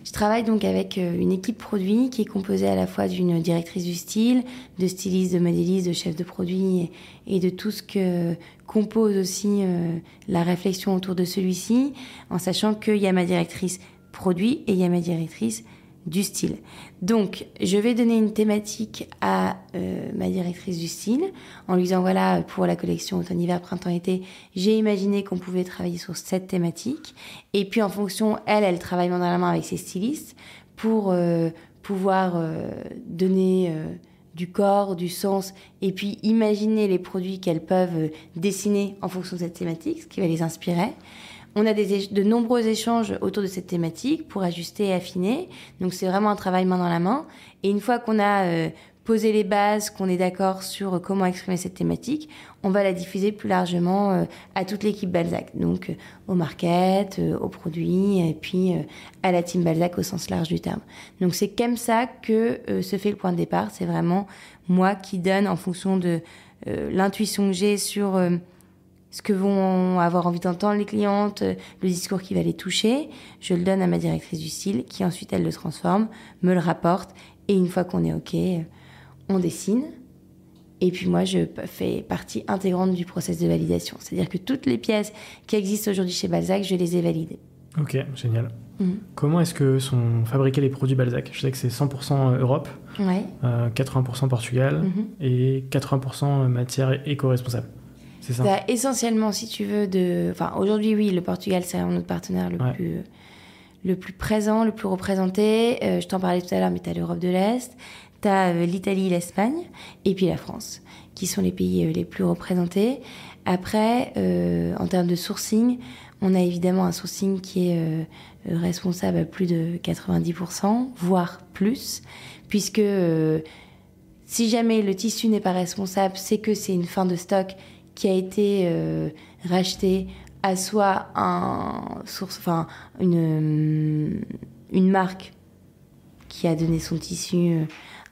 Je travaille donc avec euh, une équipe produit qui est composée à la fois d'une directrice du style, de styliste, de modéliste, de chef de produit et de tout ce que compose aussi euh, la réflexion autour de celui-ci, en sachant qu'il y a ma directrice produit et il y a ma directrice du style. Donc, je vais donner une thématique à euh, ma directrice du style en lui disant voilà, pour la collection automne-hiver, printemps-été, j'ai imaginé qu'on pouvait travailler sur cette thématique. Et puis, en fonction, elle, elle travaille main dans la main avec ses stylistes pour euh, pouvoir euh, donner du corps, du sens, et puis imaginer les produits qu'elles peuvent dessiner en fonction de cette thématique, ce qui va les inspirer. On a de nombreux échanges autour de cette thématique pour ajuster et affiner. Donc c'est vraiment un travail main dans la main. Et une fois qu'on a euh, posé les bases, qu'on est d'accord sur comment exprimer cette thématique, on va la diffuser plus largement euh, à toute l'équipe Balzac. Donc euh, au market, aux produits, et puis à la team Balzac au sens large du terme. Donc c'est comme ça que se fait le point de départ. C'est vraiment moi qui donne en fonction de l'intuition que j'ai sur ce que vont avoir envie d'entendre les clientes, euh, le discours qui va les toucher. Je le donne à ma directrice du style, qui ensuite elle le transforme, me le rapporte, et une fois qu'on est ok, euh, on dessine. Et puis moi, je fais partie intégrante du process de validation. C'est-à-dire que toutes les pièces qui existent aujourd'hui chez Balzac, je les ai validées. Ok, génial. Mhm. Comment est-ce que sont fabriqués les produits Balzac? Je sais que c'est 100% Europe, ouais. 80% euh, Portugal mhm. et 80% matière éco-responsable. C'est ça. essentiellement, si tu veux, de. Enfin, aujourd'hui, oui, le Portugal, c'est notre partenaire le plus le plus présent, le plus représenté. Euh, je t'en parlais tout à l'heure, mais tu as l'Europe de l'Est, tu as euh, l'Italie, l'Espagne, et puis la France, qui sont les pays euh, les plus représentés. Après, en termes de sourcing, on a évidemment un sourcing qui est responsable à plus de 90%, voire plus, puisque si jamais le tissu n'est pas responsable, c'est que c'est une fin de stock qui a été rachetée à soit une marque qui a donné son tissu euh,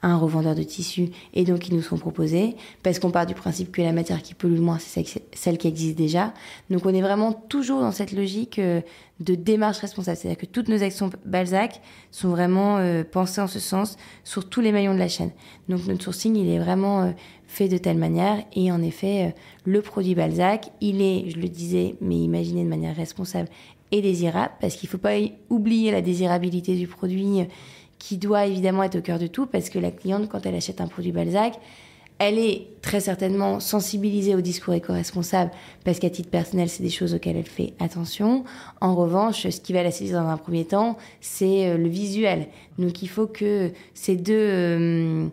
à un revendeur de tissu et donc ils nous sont proposés parce qu'on part du principe que la matière qui pollue le moins c'est celle qui existe déjà. Donc on est vraiment toujours dans cette logique euh, de démarche responsable, c'est-à-dire que toutes nos actions Balzac sont vraiment euh, pensées en ce sens sur tous les maillons de la chaîne. Donc notre sourcing il est vraiment fait de telle manière. Et en effet, euh, le produit Balzac, il est, je le disais, mais imaginé de manière responsable et désirable, parce qu'il ne faut pas oublier la désirabilité du produit euh, qui doit évidemment être au cœur de tout, parce que la cliente, quand elle achète un produit Balzac, elle est très certainement sensibilisée au discours éco-responsable parce qu'à titre personnel, c'est des choses auxquelles elle fait attention. En revanche, ce qui va la saisir dans un premier temps, c'est euh, le visuel. Donc il faut que ces deux,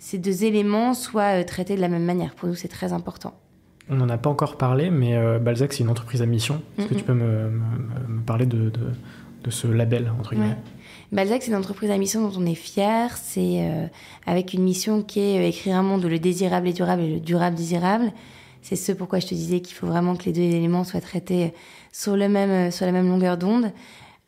ces deux éléments soient euh, traités de la même manière. Pour nous, c'est très important. On n'en a pas encore parlé, mais euh, Balzac, c'est une entreprise à mission. Est-ce que tu peux me, parler de, de, ce label, entre guillemets? Balzac, c'est une entreprise à mission dont on est fier. C'est euh, avec une mission qui est écrire un monde où le désirable est durable et le durable désirable. C'est ce pourquoi je te disais qu'il faut vraiment que les deux éléments soient traités sur, le même, sur la même longueur d'onde.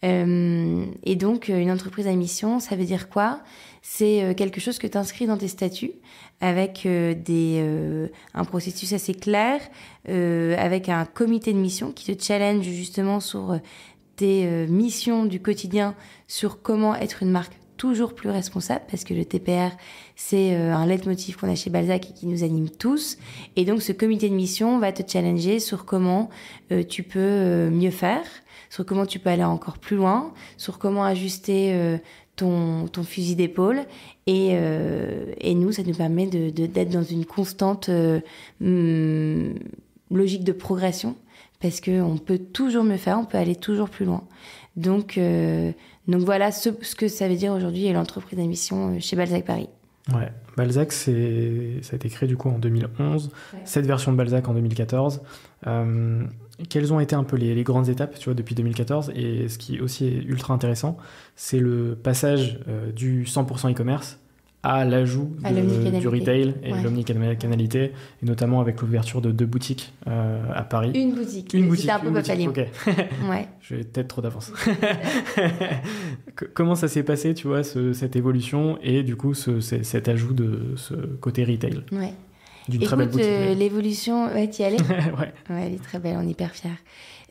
et donc, une entreprise à mission, ça veut dire quoi? C'est euh, quelque chose que tu inscris dans tes statuts avec euh, des, euh, un processus assez clair, avec un comité de mission qui te challenge justement sur tes missions du quotidien, sur comment être une marque toujours plus responsable parce que le TPR c'est un leitmotiv qu'on a chez Balzac et qui nous anime tous. Et donc ce comité de mission va te challenger sur comment tu peux mieux faire sur comment tu peux aller encore plus loin sur comment ajuster ton, fusil d'épaule. Euh, et, nous, ça nous permet d'être de, d'être dans une constante euh, hmm, logique de progression parce qu'on peut toujours mieux faire, on peut aller toujours plus loin. Donc, euh, donc voilà ce, que ça veut dire aujourd'hui l'entreprise d'émission chez Balzac Paris. Ouais, Balzac, ça a été créé du coup en 2011, cette version de Balzac en 2014 quelles ont été un peu les, grandes étapes tu vois, depuis 2014 Et ce qui aussi est ultra intéressant, c'est le passage euh, du 100% e-commerce à l'ajout du retail et l'omnicanalité, et notamment avec l'ouverture de deux boutiques euh, à Paris. Une boutique. Une boutique. un peu boutique. Ok. ouais. J'ai peut-être trop d'avance. Comment ça s'est passé, tu vois, cette évolution et du coup ce, cet ajout de ce côté retail? Ouais. Écoute, euh, l'évolution, ouais, y allais ouais. ouais. Elle est très belle, on est hyper fiers.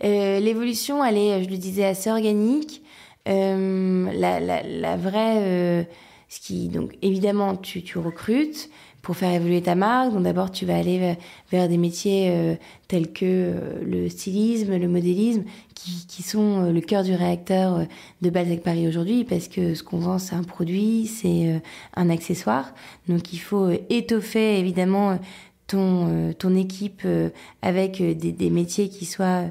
Euh, l'évolution, elle est, je le disais, assez organique. Euh, la, la, la, vraie, euh, ce qui, donc évidemment, tu, tu recrutes pour faire évoluer ta marque. Donc d'abord, tu vas aller vers des métiers euh, tels que euh, le stylisme, le modélisme, qui, sont euh, le cœur du réacteur de Balzac Paris aujourd'hui, parce que ce qu'on vend, c'est un produit, c'est un accessoire. Donc il faut étoffer évidemment ton, ton équipe avec des, métiers qui soient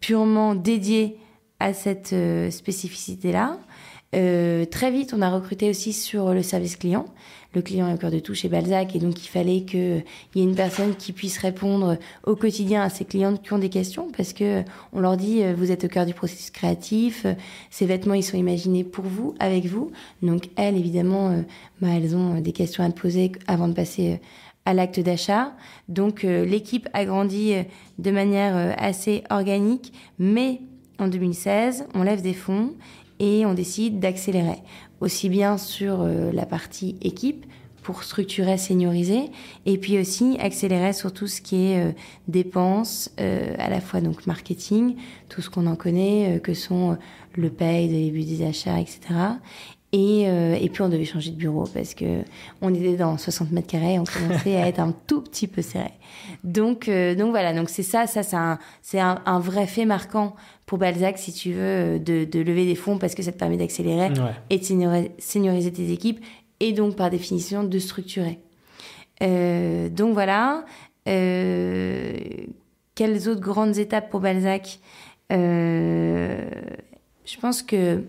purement dédiés à cette spécificité-là. Très vite, on a recruté aussi sur le service client. Le client est au cœur de tout chez Balzac et donc il fallait qu'il y ait une personne qui puisse répondre au quotidien à ses clientes qui ont des questions parce que on leur dit euh, vous êtes au cœur du processus créatif, euh, ces vêtements ils sont imaginés pour vous, avec vous. Donc elles évidemment, bah, elles ont des questions à te poser avant de passer à l'acte d'achat. Donc l'équipe a grandi de manière assez organique, mais en 2016, on lève des fonds et on décide d'accélérer, aussi bien sur euh, la partie équipe pour structurer, senioriser, et puis aussi accélérer sur tout ce qui est euh, dépenses, euh, à la fois donc marketing, tout ce qu'on en connaît, que sont le paye, de début des achats, etc. Et, puis on devait changer de bureau parce que on était dans 60 mètres carrés, on commençait à être un tout petit peu serré. Donc, voilà, donc c'est ça, ça c'est un, vrai fait marquant pour Balzac, si tu veux, de, de, lever des fonds parce que ça te permet d'accélérer et de senioriser, tes équipes et donc par définition de structurer. Euh, donc voilà. Euh, quelles autres grandes étapes pour Balzac? Je pense que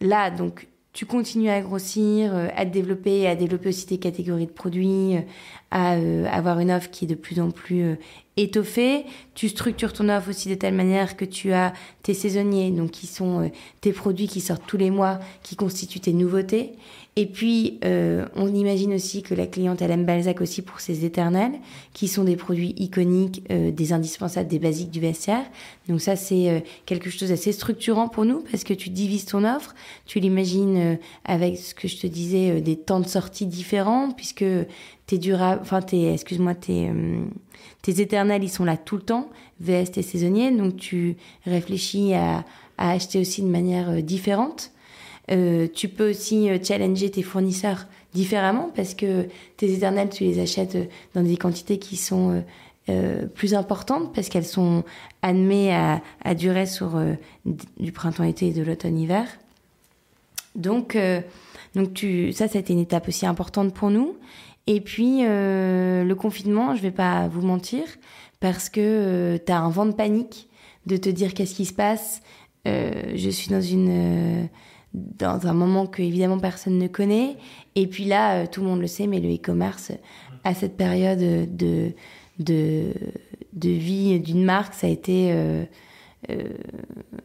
là, donc, tu continues à grossir, à te développer, à développer aussi tes catégories de produits, à avoir une offre qui est de plus en plus étoffé. Tu structures ton offre aussi de telle manière que tu as tes saisonniers, donc qui sont euh, tes produits qui sortent tous les mois, qui constituent tes nouveautés. Et puis, euh, on imagine aussi que la cliente, elle aime Balzac aussi pour ses éternels, qui sont des produits iconiques, euh, des indispensables, des basiques du vestiaire. Donc ça, c'est quelque chose d'assez structurant pour nous, parce que tu divises ton offre, tu l'imagines avec ce que je te disais, des temps de sortie différents, puisque t'es durable, enfin, t'es, excuse-moi, t'es tes éternels, ils sont là tout le temps. VS, tes saisonniers. Donc, tu réfléchis à, acheter aussi de manière euh, différente. Euh, tu peux aussi euh, challenger tes fournisseurs différemment parce que tes éternels, tu les achètes dans des quantités qui sont plus importantes parce qu'elles sont admises à, durer sur du printemps-été et de l'automne-hiver. Donc, donc tu, ça, été une étape aussi importante pour nous. Et puis, euh, le confinement, je vais pas vous mentir, parce que euh, tu as un vent de panique de te dire qu'est-ce qui se passe. Euh, je suis dans une dans un moment que évidemment personne ne connaît. Et puis là, tout le monde le sait, mais le e-commerce, à cette période de, de, vie d'une marque, ça a été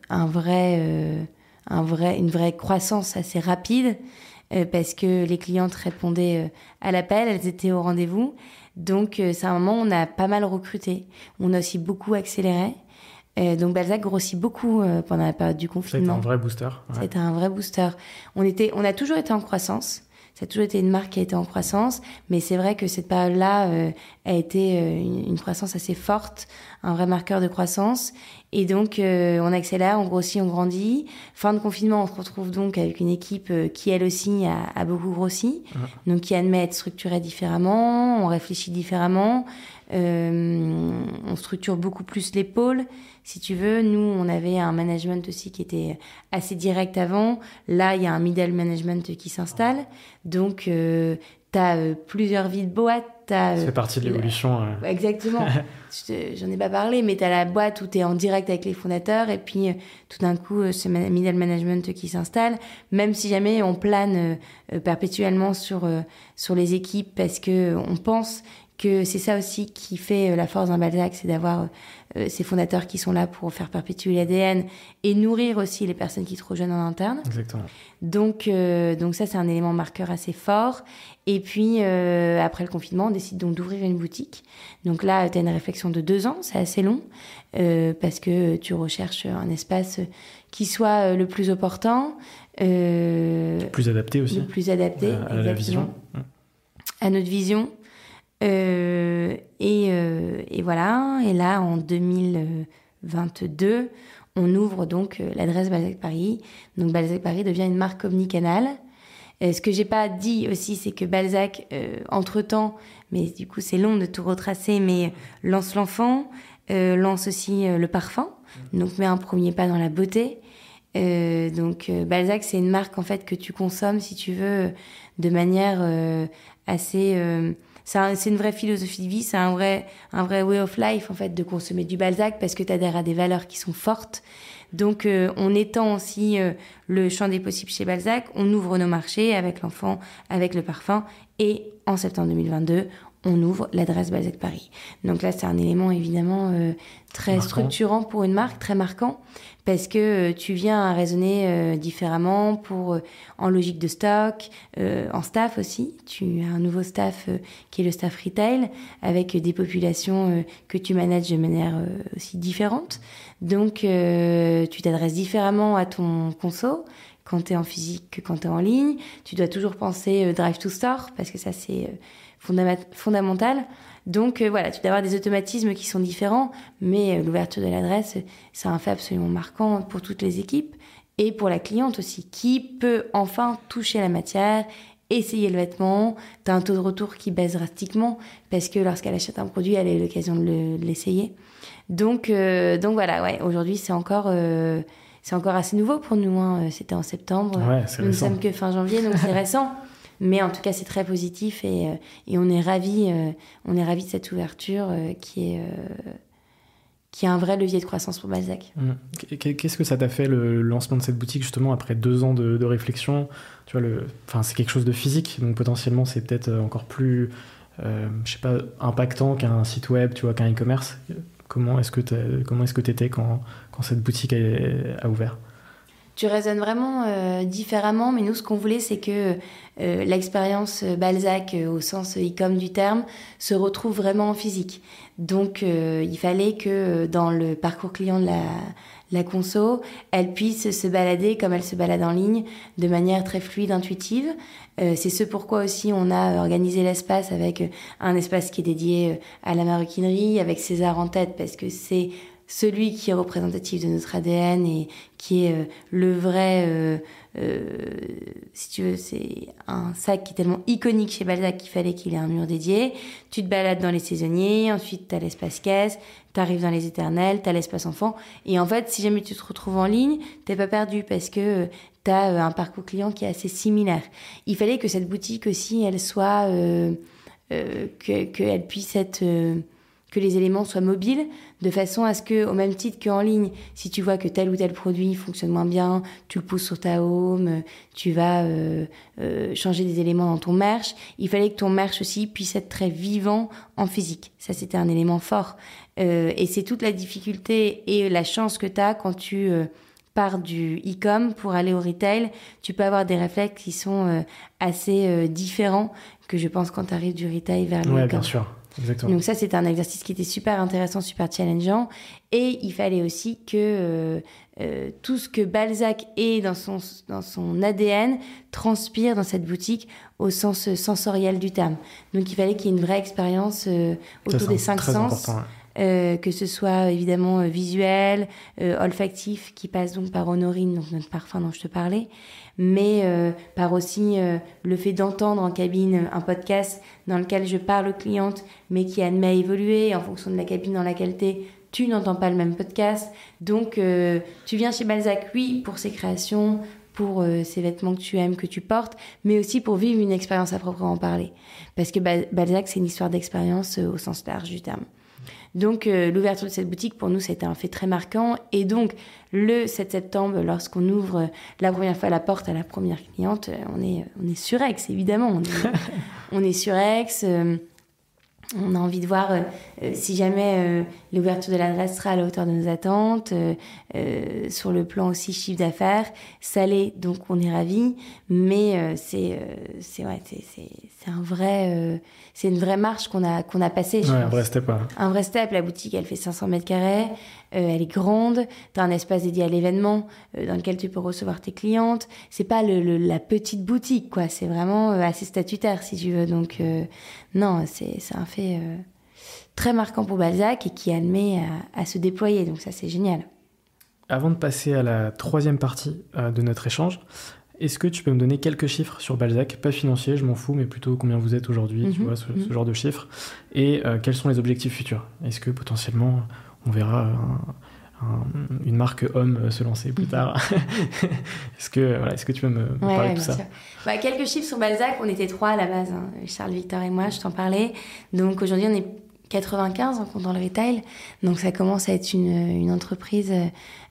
un vrai, un vrai, une vraie croissance assez rapide. Euh, parce que les clientes répondaient euh, à l'appel, elles étaient au rendez-vous. Donc, euh, c'est un moment où on a pas mal recruté. On a aussi beaucoup accéléré. Donc Balzac grossit beaucoup pendant la période du confinement. C'était un vrai booster. C'était un vrai booster. On était, on a toujours été en croissance. Ça a toujours été une marque qui a été en croissance, mais c'est vrai que cette période-là euh, a été euh, une, croissance assez forte, un vrai marqueur de croissance. Et donc, euh, on accélère, on grossit, on grandit. Fin de confinement, on se retrouve donc avec une équipe qui, elle aussi, a, beaucoup grossi. Donc, qui admet être structurée différemment, on réfléchit différemment, on structure beaucoup plus les pôles si tu veux. Nous, on avait un management aussi qui était assez direct avant. Là, il y a un middle management qui s'installe. Donc, euh, tu as euh, plusieurs vies de boîte. Ça fait partie de l'évolution. Exactement. J'en ai pas parlé, mais tu as la boîte où tu es en direct avec les fondateurs et puis euh, tout d'un coup, ce middle management qui s'installe. Même si jamais on plane perpétuellement sur, sur les équipes parce que on pense que c'est ça aussi qui fait la force d'un Balzac, c'est d'avoir euh, ces fondateurs qui sont là pour faire perpétuer l'ADN et nourrir aussi les personnes qui se rejoignent en interne. Exactement. Donc, euh, donc ça, c'est un élément marqueur assez fort. Et puis, euh, après le confinement, on décide donc d'ouvrir une boutique. Donc là, tu as une réflexion de deux ans, c'est assez long, parce que tu recherches un espace qui soit le plus opportun. le plus adapté aussi. Le plus adapté, à, à la vision. À notre vision. Euh, et, euh, et, voilà, et là, en 2022, on ouvre donc euh, l'adresse Balzac Paris. Donc Balzac Paris devient une marque omnicanal. ce que j'ai pas dit aussi, c'est que Balzac, entre-temps, mais du coup c'est long de tout retracer, mais lance l'enfant, lance aussi le parfum, donc met un premier pas dans la beauté. donc Balzac, c'est une marque en fait que tu consommes, si tu veux, de manière assez c'est une vraie philosophie de vie, c'est un vrai, un vrai way of life, en fait, de consommer du Balzac parce que tu adhères à des valeurs qui sont fortes. Donc, euh, on étend aussi euh, le champ des possibles chez Balzac, on ouvre nos marchés avec l'enfant, avec le parfum, et en septembre 2022, on ouvre l'adresse Balzac Paris. Donc là, c'est un élément évidemment euh, très structurant pour une marque, très marquant, parce que euh, tu viens à raisonner euh, différemment pour en logique de stock, en staff aussi. Tu as un nouveau staff qui est le staff retail, avec des populations que tu manages de manière aussi différente. Donc, tu t'adresses différemment à ton conso quand tu es en physique que quand tu es en ligne. Tu dois toujours penser drive to store, parce que ça, c'est fondamentale. Donc euh, voilà, tu dois avoir des automatismes qui sont différents, mais euh, l'ouverture de l'adresse, c'est un fait absolument marquant pour toutes les équipes et pour la cliente aussi, qui peut enfin toucher la matière, essayer le vêtement. Tu as un taux de retour qui baisse drastiquement parce que lorsqu'elle achète un produit, elle a l'occasion de l'essayer. donc, euh, donc voilà, ouais, aujourd'hui c'est encore c'est encore assez nouveau pour nous. Hein. C'était en septembre. nous ne sommes que fin janvier, donc c'est récent. Mais en tout cas, c'est très positif et, euh, on est ravis, euh, on est ravis de cette ouverture euh, qui est qui est un vrai levier de croissance pour Balzac. Mmh. Qu'est-ce que ça t'a fait le lancement de cette boutique justement après deux ans de, réflexion? Tu vois, enfin, c'est quelque chose de physique, donc potentiellement c'est peut-être encore plus, euh, je sais pas, impactant qu'un site web, tu vois, qu'un e-commerce. Comment est-ce que comment est-ce que t'étais quand, quand cette boutique a ouvert? Tu raisonnes vraiment euh, différemment, mais nous, ce qu'on voulait, c'est que euh, l'expérience Balzac, euh, au sens e-com du terme, se retrouve vraiment en physique. Donc, il fallait que dans le parcours client de la, la conso, elle puisse se balader comme elle se balade en ligne, de manière très fluide, intuitive. c'est ce pourquoi aussi on a organisé l'espace avec un espace qui est dédié à la maroquinerie, avec César en tête, parce que c'est celui qui est représentatif de notre ADN et qui est euh, le vrai, euh, euh, si tu veux, c'est un sac qui est tellement iconique chez Balzac qu'il fallait qu'il ait un mur dédié. Tu te balades dans les saisonniers, ensuite tu as l'espace caisse, tu arrives dans les éternels, tu as l'espace enfant. Et en fait, si jamais tu te retrouves en ligne, t'es pas perdu parce que tu as un parcours client qui est assez similaire. Il fallait que cette boutique aussi, elle soit, qu'elle puisse être que les éléments soient mobiles, de façon à ce que, au même titre qu'en ligne, si tu vois que tel ou tel produit fonctionne moins bien, tu le pousses sur ta home, tu vas euh, euh, changer des éléments dans ton merch, il fallait que ton merch aussi puisse être très vivant en physique. Ça, c'était un élément fort. Euh, et c'est toute la difficulté et la chance que tu as quand tu pars du e-com pour aller au retail. Tu peux avoir des réflexes qui sont assez différents que je pense quand tu arrives du retail vers le ouais, bien sûr. Donc ça, c'était un exercice qui était super intéressant, super challengeant. Et il fallait aussi que euh, euh, tout ce que Balzac est dans son, dans son ADN transpire dans cette boutique au sens sensoriel du terme. Donc il fallait qu'il y ait une vraie expérience euh, autour des cinq sens. Que ce soit évidemment visuel, olfactif, qui passe donc par Honorine, donc notre parfum dont je te parlais, mais euh, par aussi euh, le fait d'entendre en cabine un podcast dans lequel je parle aux clientes, mais qui admet à évoluer en fonction de la cabine dans laquelle tu es. Tu n'entends pas le même podcast. Donc, euh, tu viens chez Balzac, oui, pour ses créations, pour ces vêtements que tu aimes, que tu portes, mais aussi pour vivre une expérience à proprement parler. Parce que Balzac, c'est une histoire d'expérience au sens large du terme. Donc euh, l'ouverture de cette boutique pour nous c'était un fait très marquant. Et donc le 7 septembre lorsqu'on ouvre la première fois la porte à la première cliente, euh, on est on est sur Aix évidemment, on est, on est sur Aix euh, on a envie de voir si jamais l'ouverture de l'adresse sera à la hauteur de nos attentes, sur le plan aussi chiffre d'affaires, salé, donc on est ravis, mais c'est c'est ouais, c'est un vrai c'est une vraie marche qu'on a, qu'on a passée. Ouais, un vrai step. Un vrai step. La boutique, elle fait 500 mètres carrés. Euh, elle est grande. Tu as un espace dédié à l'événement euh, dans lequel tu peux recevoir tes clientes. C'est pas le, la petite boutique, quoi. C'est vraiment euh, assez statutaire, si tu veux. Donc, non, c'est un fait très marquant pour Balzac et qui admet à, à se déployer. Donc, ça, c'est génial. Avant de passer à la troisième partie de notre échange, est-ce que tu peux me donner quelques chiffres sur Balzac? Pas financiers, je m'en fous, mais plutôt combien vous êtes aujourd'hui, tu mhm, vois, ce, mhm. genre de chiffres. Et euh, quels sont les objectifs futurs? Est-ce que potentiellement on verra une marque homme se lancer plus mhm. tard? Est-ce que, voilà, est que tu peux me, parler de tout ça? bah, Quelques chiffres sur Balzac, on était trois à la base, hein. Charles, Victor et moi, je t'en parlais. Donc aujourd'hui on est 95 en comptant le retail. Donc ça commence à être une, une entreprise euh,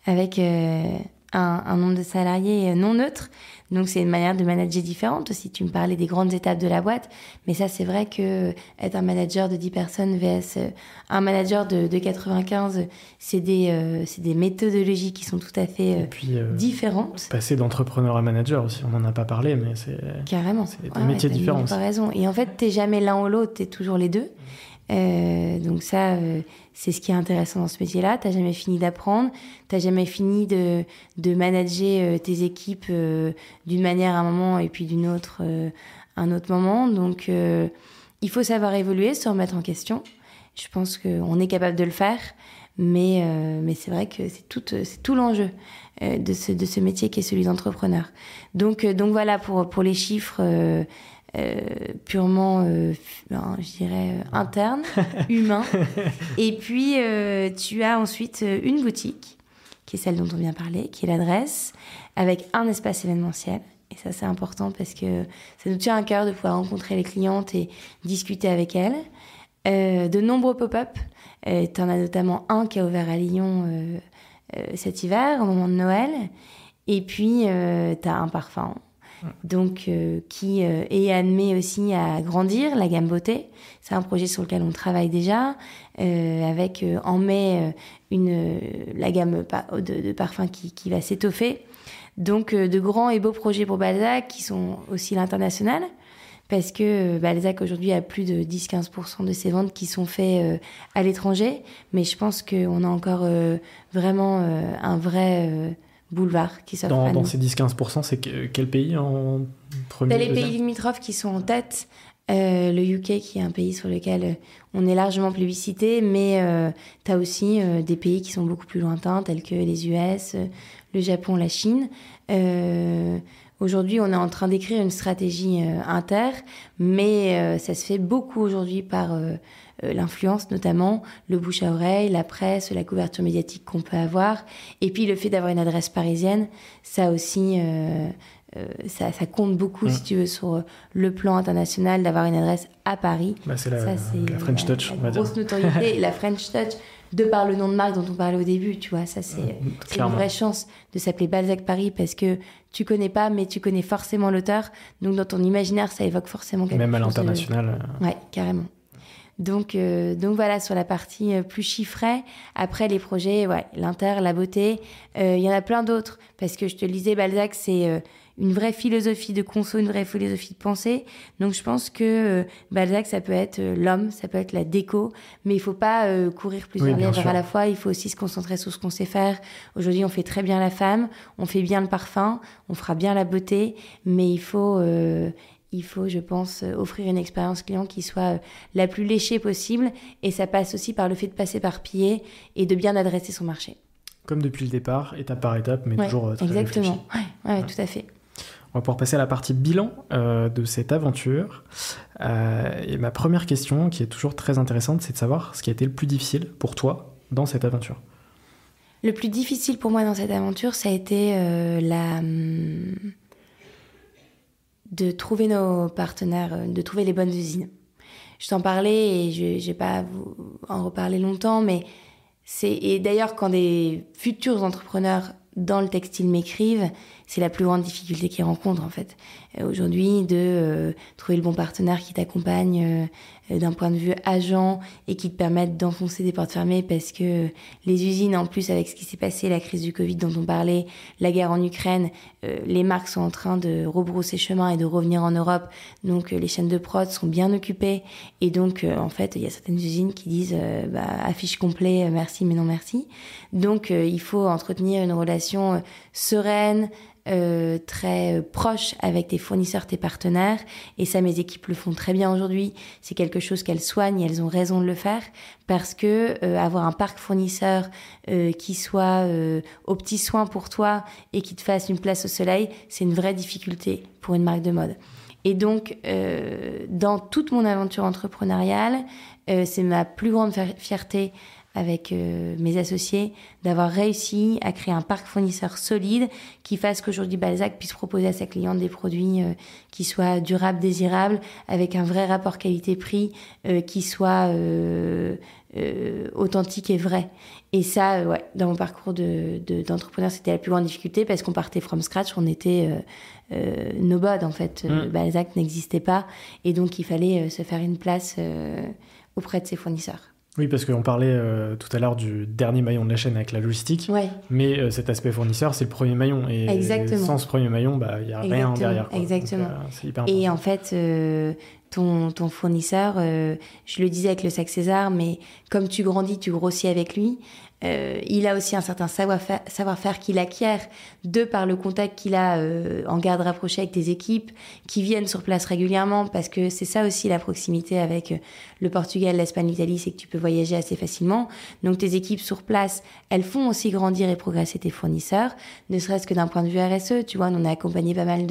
avec euh, un, un, nombre de salariés non neutre. Donc c'est une manière de manager différente aussi. Tu me parlais des grandes étapes de la boîte, mais ça c'est vrai que être un manager de 10 personnes vs euh, un manager de, de 95, c'est des, euh, méthodologies qui sont tout à fait euh, puis, différentes. Passer d'entrepreneur à manager aussi, on n'en a pas parlé, mais c'est... Carrément. C'est des métiers différents. Tu raison. Et en fait, t'es jamais l'un ou l'autre, t'es toujours les deux. Euh, donc ça, euh, c'est ce qui est intéressant dans ce métier-là. T'as jamais fini d'apprendre, t'as jamais fini de, de manager euh, tes équipes d'une manière à un moment et puis d'une autre à un autre moment. Donc il faut savoir évoluer, se remettre en question. Je pense qu'on est capable de le faire, mais, mais c'est vrai que c'est tout, c'est tout l'enjeu de, ce, de ce métier qui est celui d'entrepreneur. Donc, donc voilà pour, pour les chiffres. Euh, purement, euh, ben, je dirais, euh, interne, humain. Et puis, tu as ensuite une boutique, qui est celle dont on vient parler, qui est l'adresse, avec un espace événementiel. Et ça, c'est important parce que ça nous tient à cœur de pouvoir rencontrer les clientes et discuter avec elles. de nombreux pop-up. tu en as notamment un qui a ouvert à Lyon cet hiver, au moment de Noël. Et puis, tu as un parfum donc euh, qui euh, est admis aussi à grandir la gamme beauté. C'est un projet sur lequel on travaille déjà, euh, avec en mai une la gamme de, de parfums qui, qui va s'étoffer. Donc de grands et beaux projets pour Balzac qui sont aussi l'international parce que Balzac aujourd'hui a plus de 10-15% de ses ventes qui sont faites à l'étranger, mais je pense qu'on a encore vraiment un vrai boulevard qui s'offre dans, à dans nous. ces 10-15%, c'est quel pays en premier T'as les pays limitrophes qui sont en tête. Euh, le UK qui est un pays sur lequel euh, on est largement plébiscité, mais euh, tu as aussi euh, des pays qui sont beaucoup plus lointains, tels que les US, le Japon, la Chine. Aujourd'hui, on est en train d'écrire une stratégie inter, mais ça se fait beaucoup aujourd'hui par l'influence, notamment le bouche à oreille, la presse, la couverture médiatique qu'on peut avoir, et puis le fait d'avoir une adresse parisienne, ça aussi euh, ça, ça, compte beaucoup, mmh. si tu veux, sur le plan international, d'avoir une adresse à Paris. Bah, c'est la, la, French la, Touch, la on va grosse dire. notoriété, la French Touch, de par le nom de marque dont on parlait au début, tu vois, ça c'est mmh, une vraie chance de s'appeler Balzac Paris parce que tu connais pas, mais tu connais forcément l'auteur, donc dans ton imaginaire, ça évoque forcément quelque Même à chose. l'international. De... Ouais, carrément. Donc, euh, donc voilà, sur la partie euh, plus chiffrée. Après, les projets, ouais, l'inter, la beauté, il euh, y en a plein d'autres. Parce que je te le disais, Balzac, c'est euh, une vraie philosophie de conso, une vraie philosophie de pensée. Donc je pense que euh, Balzac, ça peut être l'homme, ça peut être la déco, mais il faut pas courir plusieurs oui, lèvres à la fois. Il faut aussi se concentrer sur ce qu'on sait faire. Aujourd'hui, on fait très bien la femme, on fait bien le parfum, on fera bien la beauté, mais il faut il faut, je pense, offrir une expérience client qui soit la plus léchée possible. Et ça passe aussi par le fait de passer par pied et de bien adresser son marché. Comme depuis le départ, étape par étape, mais ouais, toujours très Exactement, réfléchi. ouais, ouais, tout à fait. On va pouvoir passer à la partie bilan euh, de cette aventure. Euh, et ma première question, qui est toujours très intéressante, c'est de savoir ce qui a été le plus difficile pour toi dans cette aventure. Le plus difficile pour moi dans cette aventure, ça a été euh, la... De trouver nos partenaires, de trouver les bonnes usines. Je t'en parlais et je ne vais pas vous en reparler longtemps, mais c'est et d'ailleurs quand des futurs entrepreneurs dans le textile m'écrivent, c'est la plus grande difficulté qu'ils rencontrent en fait. Aujourd'hui, de euh, trouver le bon partenaire qui t'accompagne euh, d'un point de vue agent et qui te permette d'enfoncer des portes fermées parce que les usines, en plus avec ce qui s'est passé, la crise du Covid dont on parlait, la guerre en Ukraine, euh, les marques sont en train de rebrousser chemin et de revenir en Europe. Donc les chaînes de prod sont bien occupées et donc en fait il y a certaines usines qui disent bah, affiche complet, merci mais non merci. Donc il faut entretenir une relation sereine, euh, très proche avec tes fournisseurs, tes partenaires. Et ça, mes équipes le font très bien aujourd'hui. C'est quelque chose qu'elles soignent et elles ont raison de le faire parce que euh, avoir un parc fournisseur euh, qui soit euh, aux petits soins pour toi et qui te fasse une place au soleil, c'est une vraie difficulté pour une marque de mode. Et donc, euh, dans toute mon aventure entrepreneuriale, euh, c'est ma plus grande fierté avec euh, mes associés d'avoir réussi à créer un parc fournisseur solide qui fasse qu'aujourd'hui Balzac puisse proposer à sa cliente des produits euh, qui soient durables, désirables, avec un vrai rapport qualité-prix euh, qui soit authentique et vrai. Et ça, ouais, dans mon parcours de, de, d'entrepreneur, c'était la plus grande difficulté parce qu'on partait from scratch, on était euh, nobody en fait. Mmh. Balzac n'existait pas et donc il fallait se faire une place auprès de ses fournisseurs. Oui, parce qu'on parlait euh, tout à l'heure du dernier maillon de la chaîne avec la logistique. Ouais. Mais euh, cet aspect fournisseur, c'est le premier maillon. Et Exactement. sans ce premier maillon, bah, il n'y a Exactement. rien derrière. Quoi. Exactement. Donc, euh, c'est hyper et en fait, euh, ton, ton fournisseur, je le disais avec le sac César, mais comme tu grandis, tu grossis avec lui. Euh, il a aussi un certain savoir-faire savoir qu'il acquiert de par le contact qu'il a euh, en garde rapprochée avec tes équipes qui viennent sur place régulièrement parce que c'est ça aussi la proximité avec euh, le Portugal, l'Espagne, l'Italie, c'est que tu peux voyager assez facilement. Donc tes équipes sur place, elles font aussi grandir et progresser tes fournisseurs, ne serait-ce que d'un point de vue RSE. Tu vois, on a accompagné pas mal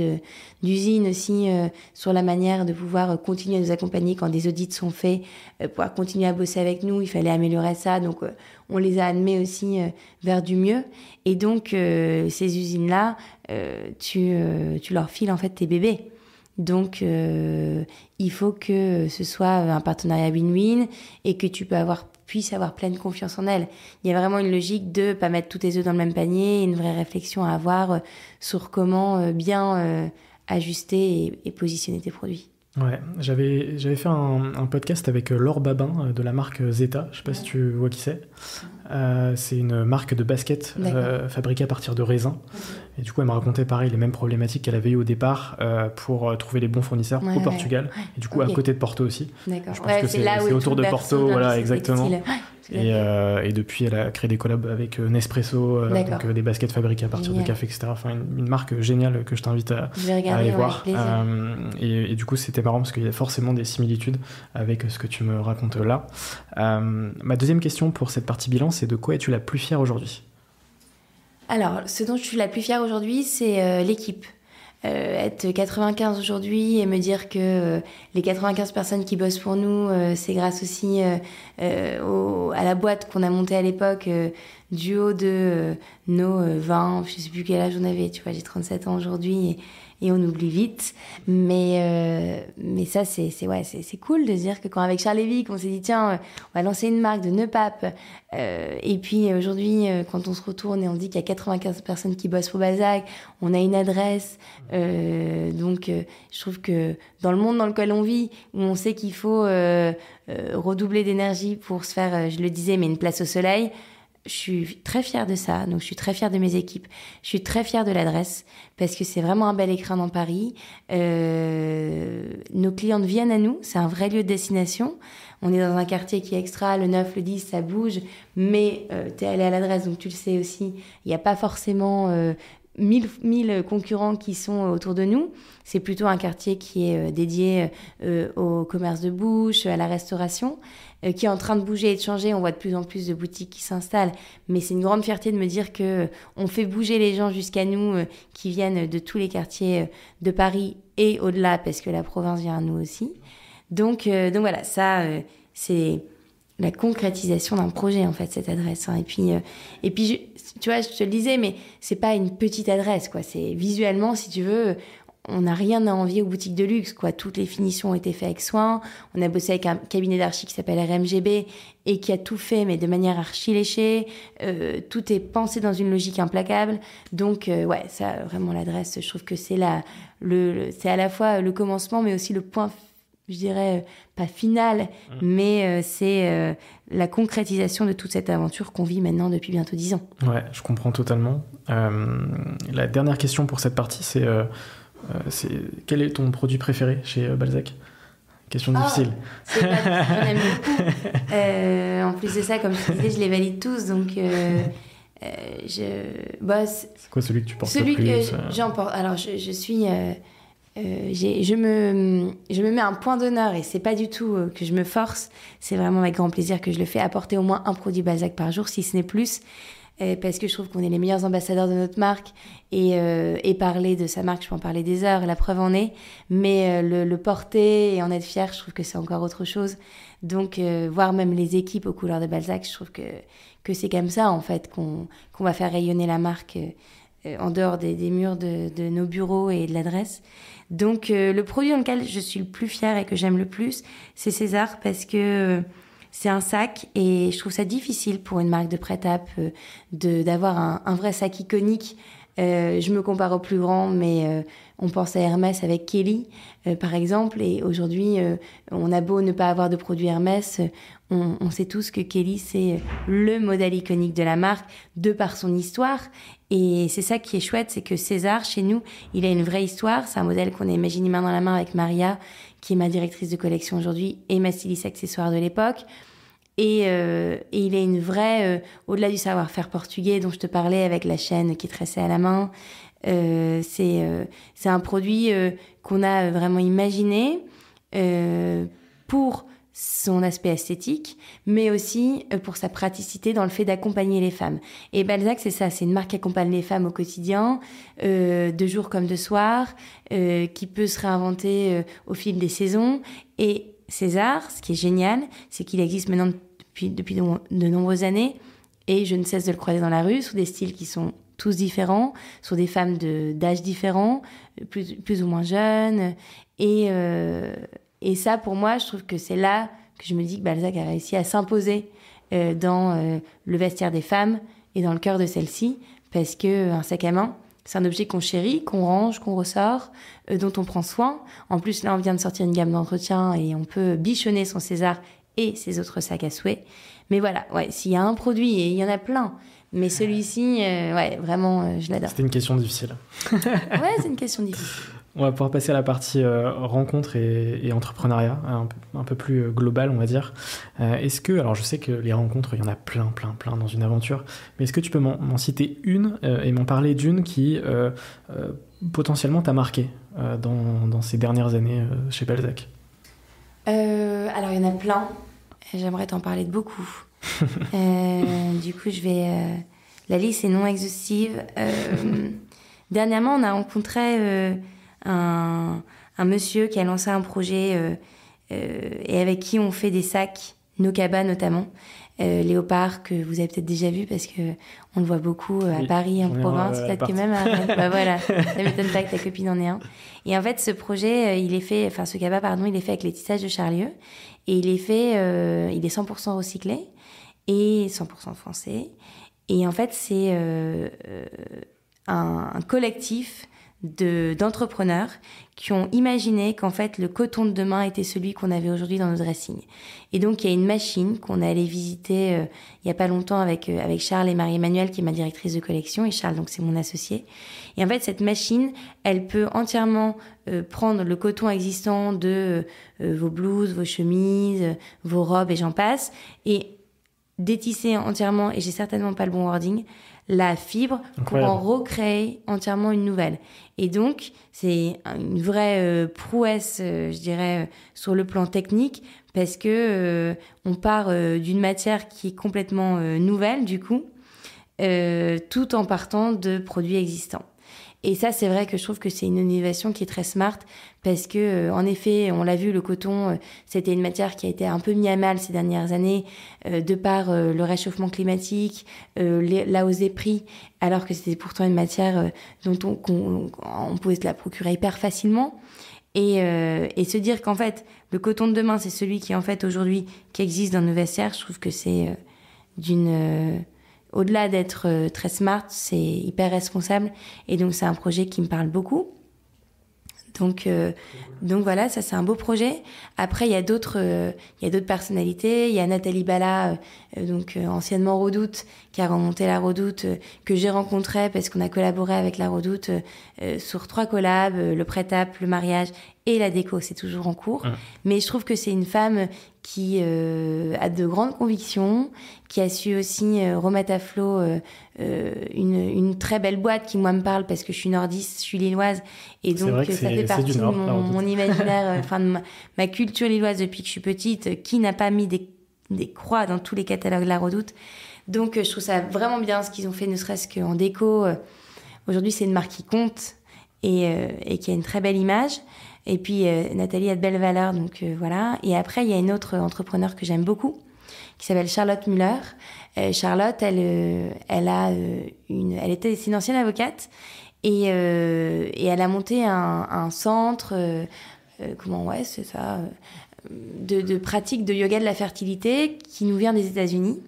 d'usines aussi euh, sur la manière de pouvoir continuer à nous accompagner quand des audits sont faits, euh, pouvoir continuer à bosser avec nous. Il fallait améliorer ça, donc euh, on les a admis aussi euh, vers du mieux. Et donc, euh, ces usines-là, euh, tu, tu leur files en fait tes bébés. Donc, il faut que ce soit un partenariat win-win et que tu peux avoir pleine confiance en elle. Il y a vraiment une logique de pas mettre tous tes œufs dans le même panier, une vraie réflexion à avoir sur comment bien ajuster et positionner tes produits. Ouais, j'avais, j'avais fait un, un, podcast avec euh, Laure Babin euh, de la marque Zeta, je sais pas si tu vois qui c'est. Euh, c'est une marque de basket euh, fabriquée à partir de raisins. Et du coup, elle m'a raconté pareil les mêmes problématiques qu'elle avait eues au départ euh, pour trouver les bons fournisseurs au Portugal. Et du coup, à côté de Porto aussi. D'accord. Je pense que c'est autour de Porto, voilà, exactement. Et, euh, et, depuis, elle a créé des collabs avec euh, Nespresso, euh, donc des baskets fabriquées à partir de café, etc. Enfin, une, marque géniale que je t'invite à, aller voir. Et, et, du coup, c'était marrant parce qu'il y a forcément des similitudes avec ce que tu me racontes là. ma deuxième question pour cette partie bilan, c'est de quoi es-tu la plus fière aujourd'hui? Alors, ce dont je suis la plus fière aujourd'hui, c'est l'équipe. Euh, être 95 aujourd'hui et me dire que euh, les 95 personnes qui bossent pour nous, euh, c'est grâce aussi à la boîte qu'on a montée à l'époque du haut de nos 20, je sais plus quel âge on avait, tu vois, j'ai 37 ans aujourd'hui et, et on oublie vite. Mais, euh, mais ça, c'est, c'est, ouais, c'est, c'est cool de dire que quand avec Charles Lévy, on s'est dit, tiens, euh, on va lancer une marque de nœuds papes. Euh, et puis aujourd'hui, euh, quand on se retourne et on dit qu'il y a 95 personnes qui bossent pour Balzac, on a une adresse. Euh, donc, je trouve que dans le monde dans lequel on vit, où on sait qu'il faut redoubler d'énergie pour se faire, je le disais, mais une place au soleil, je suis très fière de ça, donc je suis très fière de mes équipes. Je suis très fière de l'adresse parce que c'est vraiment un bel écran dans Paris. Euh, nos clientes viennent à nous, c'est un vrai lieu de destination. On est dans un quartier qui est extra, le 9, le 10, ça bouge, mais euh, tu es allé à l'adresse, donc tu le sais aussi. Il n'y a pas forcément euh, mille, mille concurrents qui sont autour de nous. C'est plutôt un quartier qui est euh, dédié au commerce de bouche, à la restauration, qui est en train de bouger et de changer. On voit de plus en plus de boutiques qui s'installent. Mais c'est une grande fierté de me dire que on fait bouger les gens jusqu'à nous qui viennent de tous les quartiers de Paris et au-delà, parce que la province vient à nous aussi. Donc, donc voilà, ça, c'est la concrétisation d'un projet en fait cette adresse hein. et puis euh, et puis tu vois je te le disais mais c'est pas une petite adresse quoi c'est visuellement si tu veux on n'a rien à envier aux boutiques de luxe quoi toutes les finitions ont été faites avec soin on a bossé avec un cabinet d'archi qui s'appelle RMGB et qui a tout fait mais de manière archi léchée euh, tout est pensé dans une logique implacable donc euh, ouais ça vraiment l'adresse je trouve que c'est la le c'est à la fois le commencement mais aussi le point je dirais, euh, pas finale, mmh. mais euh, c'est la concrétisation de toute cette aventure qu'on vit maintenant depuis bientôt dix ans. Ouais, je comprends totalement. la dernière question pour cette partie, c'est c'est quel est ton produit préféré chez Balzac? Question oh, difficile. Aime beaucoup. en plus de ça, comme je disais, je les valide tous, donc je bosse. C'est quoi celui que tu portes celui le plus Celui que j'en porte. Alors, je, je suis euh, je, me, je me mets un point d'honneur et c'est pas du tout euh, que je me force, c'est vraiment avec grand plaisir que je le fais, apporter au moins un produit Balzac par jour, si ce n'est plus, euh, parce que je trouve qu'on est les meilleurs ambassadeurs de notre marque et, et, parler de sa marque, je peux en parler des heures, la preuve en est, mais le, le, porter et en être fier, je trouve que c'est encore autre chose. Donc, voir même les équipes aux couleurs de Balzac, je trouve que, que c'est comme ça en fait qu'on qu'on va faire rayonner la marque en dehors des, des murs de, de, nos bureaux et de l'adresse. Donc euh, le produit dans lequel je suis le plus fière et que j'aime le plus, c'est César parce que euh, c'est un sac et je trouve ça difficile pour une marque de prêt-à-peu euh, d'avoir un, vrai sac iconique. je me compare au plus grand, mais on pense à Hermès avec Kelly, par exemple, et aujourd'hui, on a beau ne pas avoir de produit Hermès, on, on, sait tous que Kelly, c'est le modèle iconique de la marque, de par son histoire, et c'est ça qui est chouette, c'est que César, chez nous, il a une vraie histoire. C'est un modèle qu'on a imaginé main dans la main avec Maria, qui est ma directrice de collection aujourd'hui et ma styliste accessoire de l'époque. Et, euh, et, il a une vraie, euh, au-delà du savoir-faire portugais dont je te parlais avec la chaîne qui tressait à la main, euh, c'est euh, un produit qu'on a vraiment imaginé pour son aspect esthétique, mais aussi euh, pour sa praticité dans le fait d'accompagner les femmes. Et Balzac, c'est ça, c'est une marque qui accompagne les femmes au quotidien, euh, de jour comme de soir, euh, qui peut se réinventer au fil des saisons. Et César, ce qui est génial, c'est qu'il existe maintenant depuis, depuis de, de nombreuses années, et je ne cesse de le croiser dans la rue, sous des styles qui sont tous différents, sur des femmes d'âge différents, plus, plus ou moins jeunes. Et, et ça, pour moi, je trouve que c'est là que je me dis que Balzac a réussi à s'imposer dans le vestiaire des femmes et dans le cœur de celles-ci, parce que un sac à main, c'est un objet qu'on chérit, qu'on range, qu'on ressort, euh, dont on prend soin. En plus, là, on vient de sortir une gamme d'entretien et on peut bichonner son César et ses autres sacs à souhait. Mais voilà, ouais, s'il y a un produit, et il y en a plein, mais celui-ci, euh, ouais, vraiment, euh, je l'adore. C'était une question difficile. ouais, c'est une question difficile. On va pouvoir passer à la partie euh, rencontre et, entrepreneuriat, un, peu plus euh, global, on va dire. Euh, est-ce que, alors je sais que les rencontres, il y en a plein, plein, plein dans une aventure, mais est-ce que tu peux m'en citer une et m'en parler d'une qui potentiellement t'a marqué dans, ces dernières années chez Balzac? Alors il y en a plein. J'aimerais t'en parler de beaucoup. du coup, je vais. la liste est non exhaustive. dernièrement, on a rencontré un, monsieur qui a lancé un projet euh, euh, et avec qui on fait des sacs, Nokaba notamment. Euh, léopard que vous avez peut-être déjà vu parce que on le voit beaucoup à Paris en province peut-être que même à... bah voilà. Ça m'étonne pas que ta copine en ait un. Et en fait ce projet il est fait enfin ce cabas pardon il est fait avec les tissages de Charlieu. Et il est fait il est 100% recyclé et 100% français. Et en fait c'est un, un, collectif d'entrepreneurs qui ont imaginé qu'en fait le coton de demain était celui qu'on avait aujourd'hui dans nos dressings. Et donc il y a une machine qu'on est allé visiter euh, il y a pas longtemps avec euh, avec Charles et Marie-Emmanuelle qui est ma directrice de collection et Charles donc c'est mon associé. Et en fait cette machine, elle peut entièrement euh, prendre le coton existant de vos blouses, vos chemises, vos robes et j'en passe et détisser entièrement et j'ai certainement pas le bon wording la fibre pour en recréer entièrement une nouvelle. Et donc, c'est une vraie euh, prouesse, euh, je dirais, euh, sur le plan technique, parce que on part d'une matière qui est complètement nouvelle, du coup, tout en partant de produits existants. Et ça, c'est vrai que je trouve que c'est une innovation qui est très smart parce que, euh, en effet, on l'a vu, le coton, euh, c'était une matière qui a été un peu mis à mal ces dernières années euh, de par le réchauffement climatique, la hausse des prix, alors que c'était pourtant une matière dont on, on, pouvait se la procurer hyper facilement. Et, et se dire qu'en fait, le coton de demain, c'est celui qui, en fait, aujourd'hui, qui existe dans nos vestiaires, je trouve que c'est d'une au-delà d'être euh, très smart, c'est hyper responsable. Et donc, c'est un projet qui me parle beaucoup. Donc, euh, donc voilà, ça c'est un beau projet. Après, il y a d'autres, euh, il y a d'autres personnalités. Il y a Nathalie Bala, donc anciennement Redoute, qui a remonté la Redoute, que j'ai rencontrée parce qu'on a collaboré avec la Redoute sur trois collabs, le prêt-à-peu, le mariage et la déco, c'est toujours en cours. Mais je trouve que c'est une femme qui euh, a de grandes convictions, qui a su aussi euh, remettre à flot euh, une, une, très belle boîte qui moi me parle parce que je suis nordiste, je suis lilloise et donc ça fait partie de mon, imaginaire, enfin de ma, culture lilloise depuis que je suis petite. Qui n'a pas mis des, des croix dans tous les catalogues de la Redoute Donc je trouve ça vraiment bien ce qu'ils ont fait, ne serait-ce qu'en déco. Aujourd'hui c'est une marque qui compte et, et qui a une très belle image. Et puis euh, Nathalie a de belles valeurs, donc euh, voilà. Et après, il y a une autre entrepreneur que j'aime beaucoup, qui s'appelle Charlotte Muller. Euh, Charlotte, elle, elle a une, elle était, une ancienne avocate et, elle a monté un, un centre. comment ouais, c'est ça. De, de, pratique de yoga de la fertilité qui nous vient des États-Unis.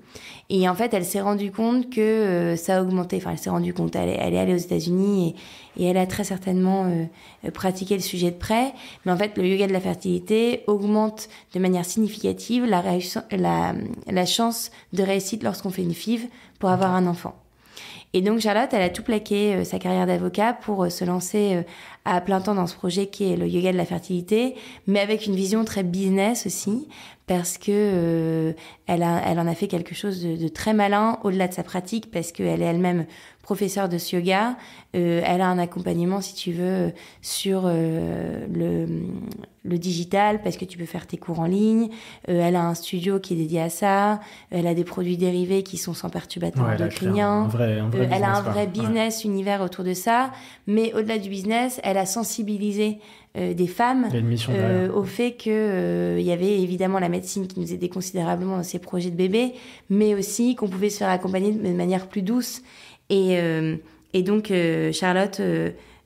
Et en fait, elle s'est rendue compte que ça a augmenté. Enfin, elle s'est rendue compte. Elle, elle est allée aux États-Unis et et elle a très certainement euh, pratiqué le sujet de près. Mais en fait, le yoga de la fertilité augmente de manière significative la, la, la chance de réussite lorsqu'on fait une FIV pour avoir un enfant. Et donc Charlotte, elle a tout plaqué euh, sa carrière d'avocat pour euh, se lancer à plein temps dans ce projet qui est le yoga de la fertilité, mais avec une vision très business aussi, parce que elle, a, elle en a fait quelque chose de, de très malin au-delà de sa pratique, parce qu'elle est elle-même professeure de yoga. Euh, elle a un accompagnement, si tu veux, sur euh, le, le, digital, parce que tu peux faire tes cours en ligne. Euh, elle a un studio qui est dédié à ça. Elle a des produits dérivés qui sont sans perturbateurs endocriniens. elle a un vrai business univers autour de ça. Mais au-delà du business, elle a sensibilisé des femmes au fait que il y avait évidemment la médecine qui nous aidait considérablement dans ces projets de bébés, mais aussi qu'on pouvait se faire accompagner de manière plus douce et, euh, Et donc, Charlotte,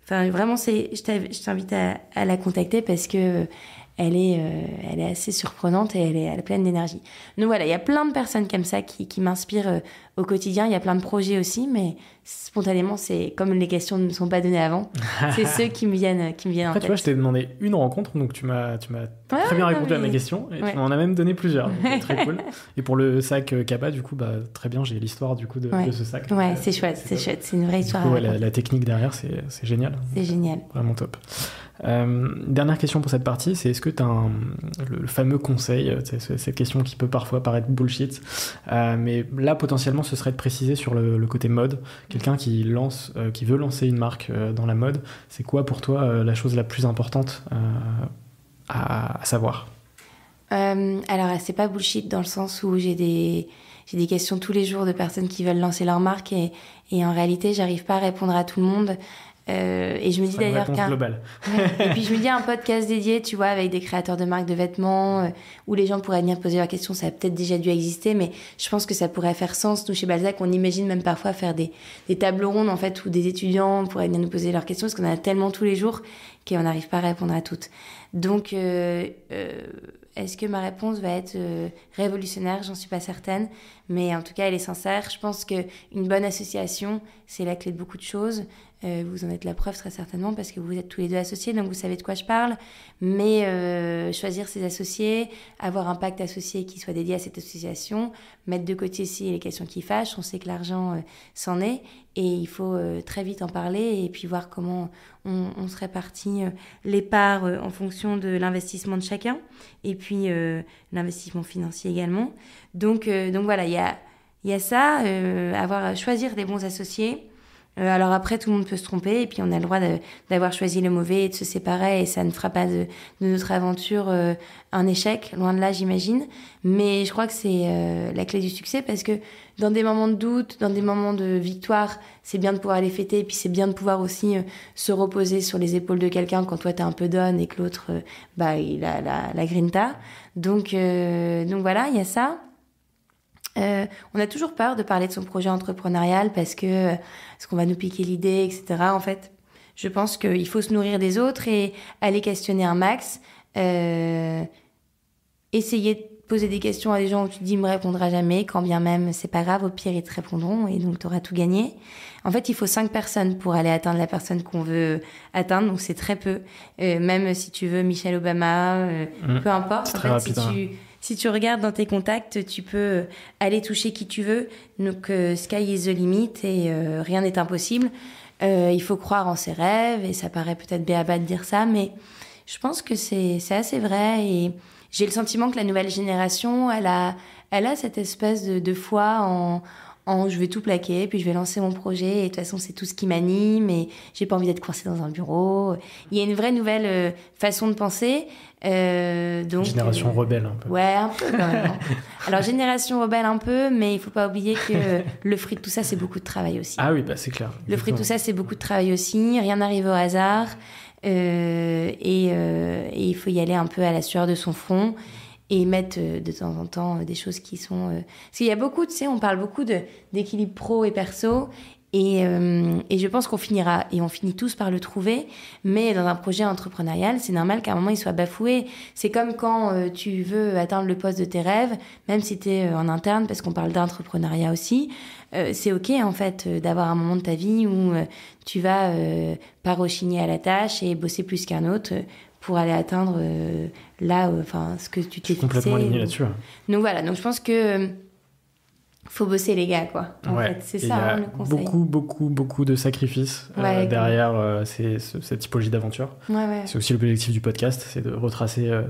enfin, vraiment, je t'invite à, à, la contacter parce que elle est, euh, elle est assez surprenante et elle est, elle est pleine d'énergie. Donc voilà, il y a plein de personnes comme ça qui, qui m'inspirent euh, au quotidien. Il y a plein de projets aussi, mais spontanément, c'est comme les questions ne sont pas données avant, c'est ceux qui me viennent, qui me viennent Après, en tu vois, je t'ai demandé une rencontre, donc tu m'as, tu m'as très bien répondu à mes questions et tu m'en as même donné plusieurs. Donc très cool. Et pour le sac euh, Kappa, du coup, bah, très bien, j'ai l'histoire du coup de, de ce sac. Ouais, c'est chouette, c'est chouette, c'est une vraie histoire. Coup, la, la, technique derrière, c'est génial. C'est génial. Vraiment top. Euh, dernière question pour cette partie, c'est est-ce que tu as un, le, fameux conseil, euh, cette question qui peut parfois paraître bullshit, euh, mais là potentiellement ce serait de préciser sur le, côté mode, quelqu'un qui lance, qui veut lancer une marque dans la mode, c'est quoi pour toi la chose la plus importante à, savoir? Alors c'est pas bullshit dans le sens où j'ai des questions tous les jours de personnes qui veulent lancer leur marque et en réalité j'arrive pas à répondre à tout le monde. Euh, et je me dis d'ailleurs qu'un et puis je me dis un podcast dédié, tu vois, avec des créateurs de marques de vêtements euh, où les gens pourraient venir poser leurs questions, ça a peut-être déjà dû exister, mais je pense que ça pourrait faire sens. Nous chez Balzac, on imagine même parfois faire des, des tables rondes en fait où des étudiants pourraient venir nous poser leurs questions parce qu'on en a tellement tous les jours qu'on n'arrive pas à répondre à toutes. Donc euh, est-ce que ma réponse va être révolutionnaire? J'en suis pas certaine, mais en tout cas, elle est sincère. Je pense que une bonne association, c'est la clé de beaucoup de choses. Euh, vous en êtes la preuve très certainement parce que vous êtes tous les deux associés, donc vous savez de quoi je parle. Mais euh, choisir ses associés, avoir un pacte associé qui soit dédié à cette association, mettre de côté aussi les questions qui fâchent. On sait que l'argent euh, s'en est et il faut euh, très vite en parler et puis voir comment on, on se répartit euh, les parts en fonction de l'investissement de chacun et puis l'investissement financier également. Donc, donc voilà, il y a, y a ça, avoir choisir des bons associés alors après, tout le monde peut se tromper et puis on a le droit d'avoir choisi le mauvais et de se séparer et ça ne fera pas de, de notre aventure euh, un échec, loin de là j'imagine. Mais je crois que c'est euh, la clé du succès parce que dans des moments de doute, dans des moments de victoire, c'est bien de pouvoir les fêter et puis c'est bien de pouvoir aussi se reposer sur les épaules de quelqu'un quand toi t'es un peu donne et que l'autre, bah, il a la, grinta. Donc, donc voilà, il y a ça. Euh, on a toujours peur de parler de son projet entrepreneurial parce que est-ce qu'on va nous piquer l'idée, etc. En fait, je pense qu'il faut se nourrir des autres et aller questionner un max. Euh, essayer de poser des questions à des gens où tu te dis, il me répondra jamais, quand bien même, c'est pas grave, au pire, ils te répondront et donc tu auras tout gagné. En fait, il faut cinq personnes pour aller atteindre la personne qu'on veut atteindre, donc c'est très peu. Euh, même si tu veux Michelle Obama, euh, mmh. peu importe. En fait, rapide, si tu, si tu regardes dans tes contacts, tu peux aller toucher qui tu veux. Donc, euh, sky is the limit et euh, rien n'est impossible. Euh, il faut croire en ses rêves et ça paraît peut-être béaba de dire ça, mais je pense que c'est assez vrai et j'ai le sentiment que la nouvelle génération, elle a, elle a cette espèce de, de foi en, en je vais tout plaquer, puis je vais lancer mon projet, et de toute façon, c'est tout ce qui m'anime, et j'ai pas envie d'être coincée dans un bureau. Il y a une vraie nouvelle façon de penser. Euh, donc, génération euh, rebelle, un peu. Ouais, un peu quand même. Alors, génération rebelle, un peu, mais il faut pas oublier que le fruit de tout ça, c'est beaucoup de travail aussi. Ah oui, bah, c'est clair. Le fruit de tout ça, c'est beaucoup de travail aussi. Rien n'arrive au hasard. Euh, et, et, il faut y aller un peu à la sueur de son front et mettre de temps en temps des choses qui sont... Parce qu'il y a beaucoup, tu sais, on parle beaucoup d'équilibre pro et perso, et, euh, et, je pense qu'on finira, et on finit tous par le trouver, mais dans un projet entrepreneurial, c'est normal qu'à un moment il soit bafoué. C'est comme quand euh, tu veux atteindre le poste de tes rêves, même si tu es euh, en interne, parce qu'on parle d'entrepreneuriat aussi, euh, c'est ok en fait d'avoir un moment de ta vie où tu vas pas rechigner à la tâche et bosser plus qu'un autre pour aller atteindre là, enfin ce que tu t'es fixé. Complètement aligné là-dessus. Donc voilà, donc je pense que faut bosser les gars quoi. En ouais. fait c'est ça hein, le conseil. beaucoup beaucoup beaucoup de sacrifices ouais, euh, derrière euh, ces, cette typologie d'aventure ouais, c'est aussi l'objectif du podcast c'est de retracer euh,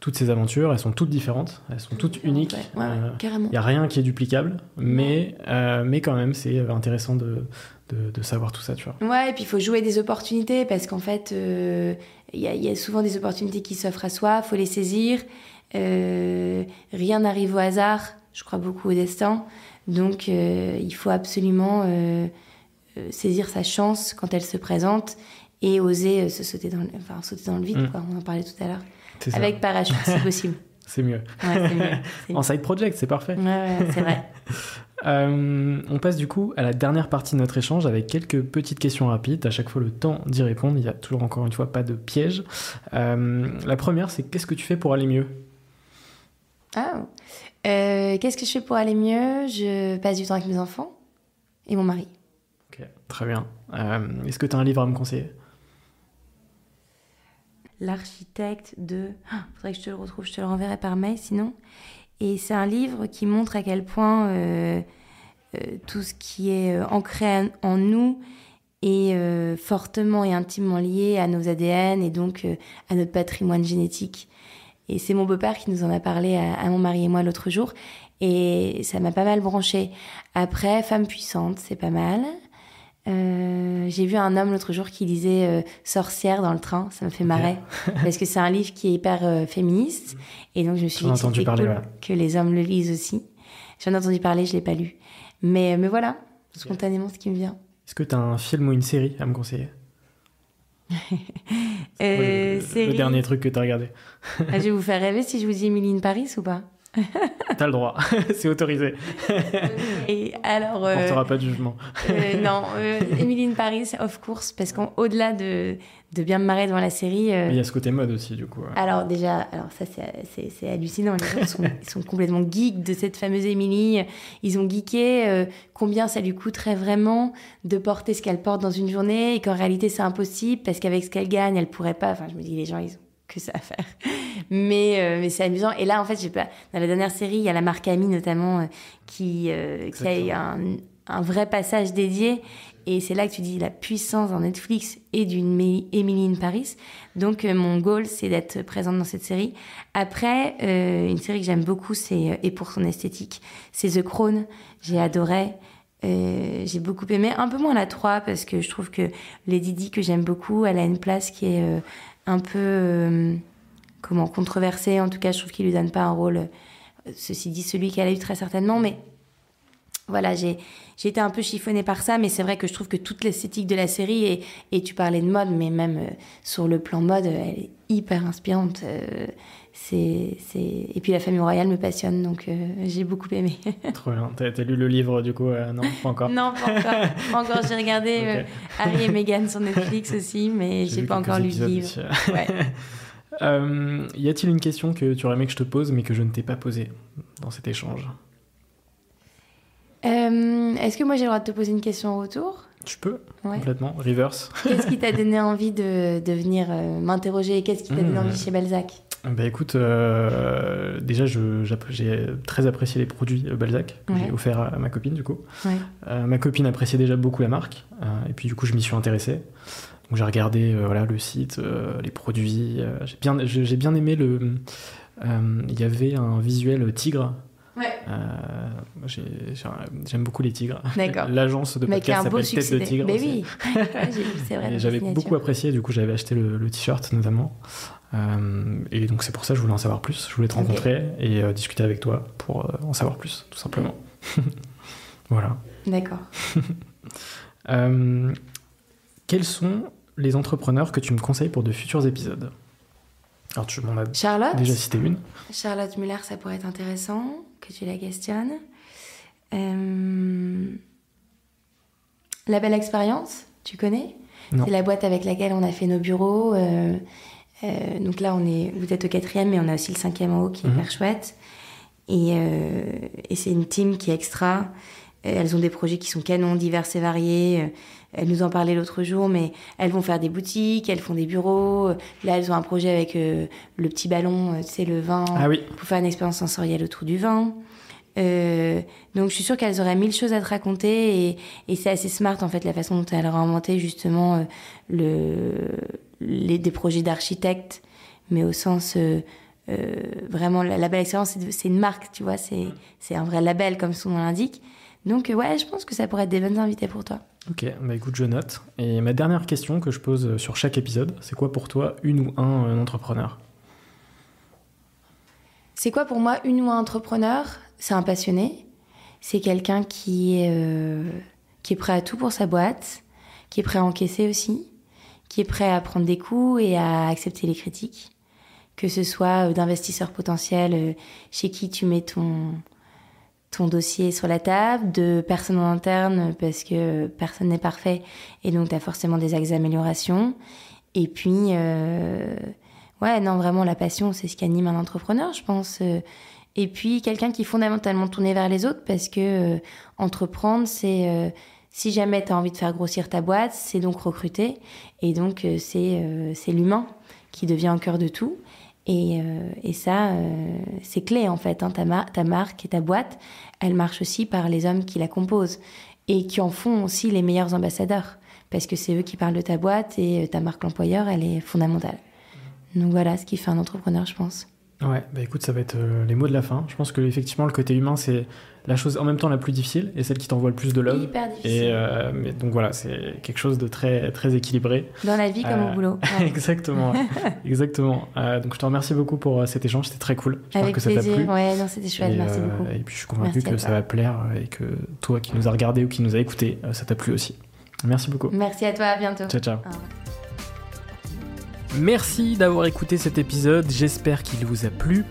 toutes ces aventures. Elles sont toutes différentes elles sont toutes uniques. il y a rien qui est duplicable mais euh, mais quand même c'est intéressant de, de, de savoir tout ça tu vois. Ouais et puis il faut jouer des opportunités parce qu'en fait il euh, y, a, y, a, souvent des opportunités qui s'offrent à soi faut les saisir. Euh, rien n'arrive au hasard je crois beaucoup au destin. Donc, euh, il faut absolument euh, euh, saisir sa chance quand elle se présente et oser se sauter dans le, enfin, sauter dans le vide. Mmh. Quoi. On en parlait tout à l'heure. Avec parachute, si possible. c'est mieux. Ouais, mieux. en side project, c'est parfait. Ouais, ouais c'est vrai. Euh, on passe du coup à la dernière partie de notre échange avec quelques petites questions rapides. À chaque fois le temps d'y répondre. Il y a toujours encore une fois pas de piège. Euh, la première, c'est qu'est-ce que tu fais pour aller mieux? Ah, euh, qu'est-ce que je fais pour aller mieux? Je passe du temps avec mes enfants et mon mari. Ok, très bien. Est-ce que tu as un livre à me conseiller? L'architecte de. Ah, faudrait que je te le retrouve, je te le renverrai par mail sinon. Et c'est un livre qui montre à quel point euh, euh, tout ce qui est euh, ancré en nous est fortement et intimement lié à nos ADN et donc à notre patrimoine génétique. Et c'est mon beau-père qui nous en a parlé à, à mon mari et moi l'autre jour. Et ça m'a pas mal branché. Après, Femme puissante, c'est pas mal. Euh, j'ai vu un homme l'autre jour qui lisait euh, Sorcière dans le train, ça me fait marrer parce que c'est un livre qui est hyper euh, féministe et donc je me suis dit que c'était cool que les hommes le lisent aussi. J'en ai entendu parler, je l'ai pas lu, mais mais voilà spontanément ce qui me vient. Est-ce que tu as un film ou une série à me conseiller? Le, le, dernier truc que tu as regardé? Ah, je vais vous faire rêver si je vous dis Emily in Paris ou pas? T'as le droit, c'est autorisé. Et alors. On ne pas de jugement. Euh, non, euh, Emily Paris, of course, parce qu'au-delà de, de bien me marrer devant la série. Euh, il y a ce côté mode aussi, du coup. Alors, déjà, alors ça, c'est hallucinant. Les gens sont, ils sont complètement geeks de cette fameuse Emily. Ils ont geeké combien ça lui coûterait vraiment de porter ce qu'elle porte dans une journée et qu'en réalité, c'est impossible parce qu'avec ce qu'elle gagne, elle pourrait pas. Enfin, je me dis, les gens, ils ont que ça à faire. Mais, euh, mais c'est amusant. Et là, en fait, j'ai pas... dans la dernière série, il y a la marque Ami notamment euh, qui, euh, qui a eu un, un, vrai passage dédié. Et c'est là que tu dis la puissance dans Netflix et d'une Emily in Paris. Donc, mon goal, c'est d'être présente dans cette série. Après, une série que j'aime beaucoup, c'est, et pour son esthétique, c'est The Crown. J'ai adoré. j'ai beaucoup aimé, un peu moins la 3 parce que je trouve que Lady Di que j'aime beaucoup, elle a une place qui est un peu euh, comment controversé. En tout cas, je trouve qu'il lui donne pas un rôle. Euh, ceci dit, celui qu'elle a eu très certainement, mais voilà, j'ai été un peu chiffonnée par ça, mais c'est vrai que je trouve que toute l'esthétique de la série et, et tu parlais de mode, mais même euh, sur le plan mode, elle est hyper inspirante. C'est et puis la famille royale me passionne, donc j'ai beaucoup aimé. Trop bien. T'as as lu le livre du coup Non, pas encore? non, pas encore. Pas encore. J'ai regardé Harry et Meghan sur Netflix aussi, mais j'ai pas encore lu le livre. Ouais. Euh, y a-t-il une question que tu aurais aimé que je te pose, mais que je ne t'ai pas posée dans cet échange? Euh, Est-ce que moi j'ai le droit de te poser une question en retour? Tu peux, complètement. Reverse. Qu'est-ce qui t'a donné envie de, de venir euh, m'interroger? Qu'est-ce qui t'a donné envie chez Balzac? Bah écoute, déjà j'ai très apprécié les produits Balzac que j'ai offert à, ma copine du coup. ma copine appréciait déjà beaucoup la marque et puis du coup je m'y suis intéressé. Donc j'ai regardé euh, voilà, le site, euh, les produits. Euh, j'ai bien, j'ai bien aimé le. Il y avait un visuel tigre. Ouais. J'aime beaucoup les tigres. D'accord. L'agence de podcast s'appelle Tête de Tigre. Mais oui, c'est vrai. J'avais beaucoup apprécié, du coup j'avais acheté le, t-shirt notamment. Et donc c'est pour ça que je voulais en savoir plus. Je voulais te rencontrer et discuter avec toi pour en savoir plus, tout simplement. voilà. D'accord. quels sont les entrepreneurs que tu me conseilles pour de futurs épisodes? Alors, tu m'en as Charlotte, déjà cité une. Charlotte Muller, ça pourrait être intéressant que tu la questionnes. Euh, la belle expérience, tu connais? C'est la boîte avec laquelle on a fait nos bureaux. Euh, euh, donc là, on est, vous êtes au quatrième, mais on a aussi le cinquième en haut qui est mhm. hyper chouette. Et, et c'est une team qui est extra. Elles ont des projets qui sont canons, divers et variés. Elles nous en parlaient l'autre jour, mais elles vont faire des boutiques, elles font des bureaux. Là, elles ont un projet avec euh, le petit ballon, c'est euh, le vin, ah oui. pour faire une expérience sensorielle autour du vin. Euh, donc je suis sûre qu'elles auraient mille choses à te raconter et, et c'est assez smart en fait la façon dont elles ont inventé justement euh, le, les, des projets d'architectes, mais au sens euh, vraiment la, la, belle expérience c'est une marque, tu vois, c'est un vrai label comme son nom l'indique. Donc ouais, je pense que ça pourrait être des bonnes invités pour toi. Ok, bah écoute, je note. Et ma dernière question que je pose sur chaque épisode, c'est quoi pour toi une ou un, entrepreneur? C'est quoi pour moi une ou un entrepreneur? C'est un passionné. C'est quelqu'un qui est, euh, qui est prêt à tout pour sa boîte, qui est prêt à encaisser aussi, qui est prêt à prendre des coups et à accepter les critiques. Que ce soit euh, d'investisseurs potentiels euh, chez qui tu mets ton, ton dossier sur la table, de personnes en interne parce que personne n'est parfait et donc tu as forcément des axes d'amélioration. Et puis, euh, ouais, non, vraiment, la passion, c'est ce qui anime un entrepreneur, je pense. Et puis, quelqu'un qui est fondamentalement tourné vers les autres parce que entreprendre, c'est si jamais tu as envie de faire grossir ta boîte, c'est donc recruter. Et donc, euh, c'est euh, c'est l'humain qui devient au cœur de tout. Et, euh, et ça, c'est clé en fait. Hein. Ta, ta marque et ta boîte, elle marche aussi par les hommes qui la composent et qui en font aussi les meilleurs ambassadeurs. Parce que c'est eux qui parlent de ta boîte et ta marque employeur, elle est fondamentale. Donc voilà ce qui fait un entrepreneur, je pense. Ouais, bah écoute, ça va être les mots de la fin. Je pense que effectivement, le côté humain, c'est la chose en même temps la plus difficile et celle qui t'envoie le plus de love. Hyper difficile. Et euh, mais donc voilà, c'est quelque chose de très très équilibré. Dans la vie comme au euh, boulot. exactement, exactement. Euh, donc je te remercie beaucoup pour cet échange, c'était très cool. J'espère que ça t'a plu. Ouais, non, c'était chouette, merci beaucoup. Et puis je suis convaincu que ça va plaire et que toi qui nous as regardé ou qui nous a écouté, ça t'a plu aussi. Merci beaucoup. Merci à toi, à bientôt. Ciao ciao. Merci d'avoir écouté cet épisode, j'espère qu'il vous a plu.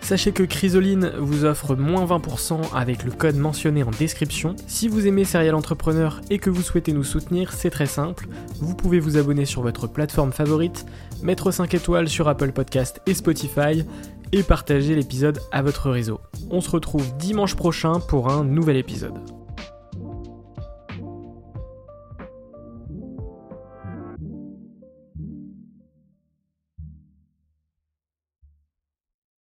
Sachez que Chrysoline vous offre moins 20% avec le code mentionné en description. Si vous aimez Serial Entrepreneur et que vous souhaitez nous soutenir, c'est très simple. Vous pouvez vous abonner sur votre plateforme favorite, mettre 5 étoiles sur Apple Podcast et Spotify et partager l'épisode à votre réseau. On se retrouve dimanche prochain pour un nouvel épisode.